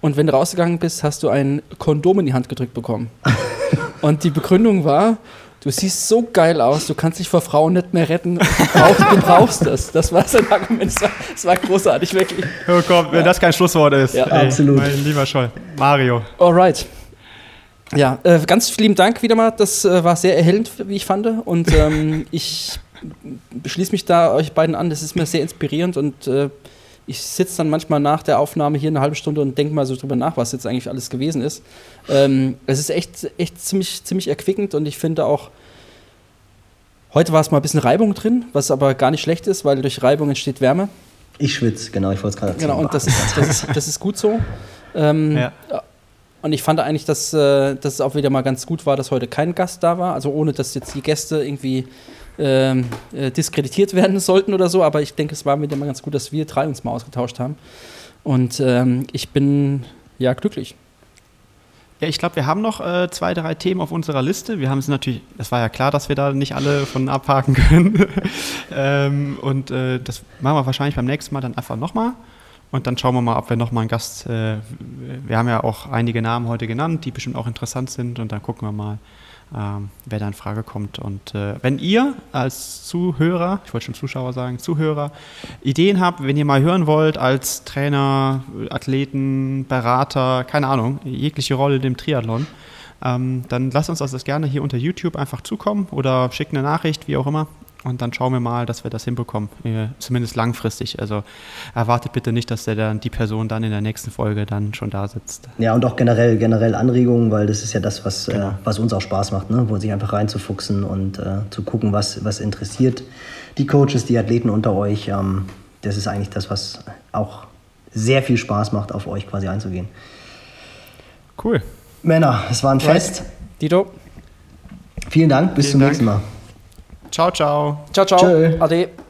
Und wenn du rausgegangen bist, hast du ein Kondom in die Hand gedrückt bekommen. Und die Begründung war, du siehst so geil aus, du kannst dich vor Frauen nicht mehr retten, du brauchst, du brauchst das. Das war sein Argument, es war, das war großartig, wirklich. Oh, komm, wenn ja. das kein Schlusswort ist. Ja, Ey, absolut. Mein lieber Scholl. Mario. Alright. Ja, äh, ganz lieben Dank wieder mal. Das äh, war sehr erhellend, wie ich fand. Und ähm, ich schließe mich da euch beiden an. Das ist mir sehr inspirierend und äh, ich sitze dann manchmal nach der Aufnahme hier eine halbe Stunde und denke mal so drüber nach, was jetzt eigentlich alles gewesen ist. Ähm, es ist echt, echt ziemlich, ziemlich erquickend und ich finde auch, heute war es mal ein bisschen Reibung drin, was aber gar nicht schlecht ist, weil durch Reibung entsteht Wärme. Ich schwitze, genau, ich wollte es gerade erzählen. Genau, und das ist, das ist, das ist gut so. Ähm, ja. Und ich fand eigentlich, dass, äh, dass es auch wieder mal ganz gut war, dass heute kein Gast da war. Also ohne, dass jetzt die Gäste irgendwie ähm, äh, diskreditiert werden sollten oder so. Aber ich denke, es war wieder mal ganz gut, dass wir drei uns mal ausgetauscht haben. Und ähm, ich bin ja glücklich. Ja, ich glaube, wir haben noch äh, zwei, drei Themen auf unserer Liste. Wir haben es natürlich, das war ja klar, dass wir da nicht alle von abhaken können. ähm, und äh, das machen wir wahrscheinlich beim nächsten Mal dann einfach nochmal. Und dann schauen wir mal, ob wir nochmal einen Gast, äh, wir haben ja auch einige Namen heute genannt, die bestimmt auch interessant sind. Und dann gucken wir mal, ähm, wer da in Frage kommt. Und äh, wenn ihr als Zuhörer, ich wollte schon Zuschauer sagen, Zuhörer, Ideen habt, wenn ihr mal hören wollt, als Trainer, Athleten, Berater, keine Ahnung, jegliche Rolle im Triathlon, ähm, dann lasst uns das gerne hier unter YouTube einfach zukommen oder schickt eine Nachricht, wie auch immer. Und dann schauen wir mal, dass wir das hinbekommen, äh, zumindest langfristig. Also erwartet bitte nicht, dass der dann, die Person dann in der nächsten Folge dann schon da sitzt. Ja, und auch generell, generell Anregungen, weil das ist ja das, was, äh, genau. äh, was uns auch Spaß macht, ne? wo sich einfach reinzufuchsen und äh, zu gucken, was, was interessiert die Coaches, die Athleten unter euch. Ähm, das ist eigentlich das, was auch sehr viel Spaß macht, auf euch quasi einzugehen. Cool. Männer, es war ein Fest. Dito. Vielen Dank, bis Vielen zum Dank. nächsten Mal. Ciao, ciao. Ciao, ciao. Tschö. Ade.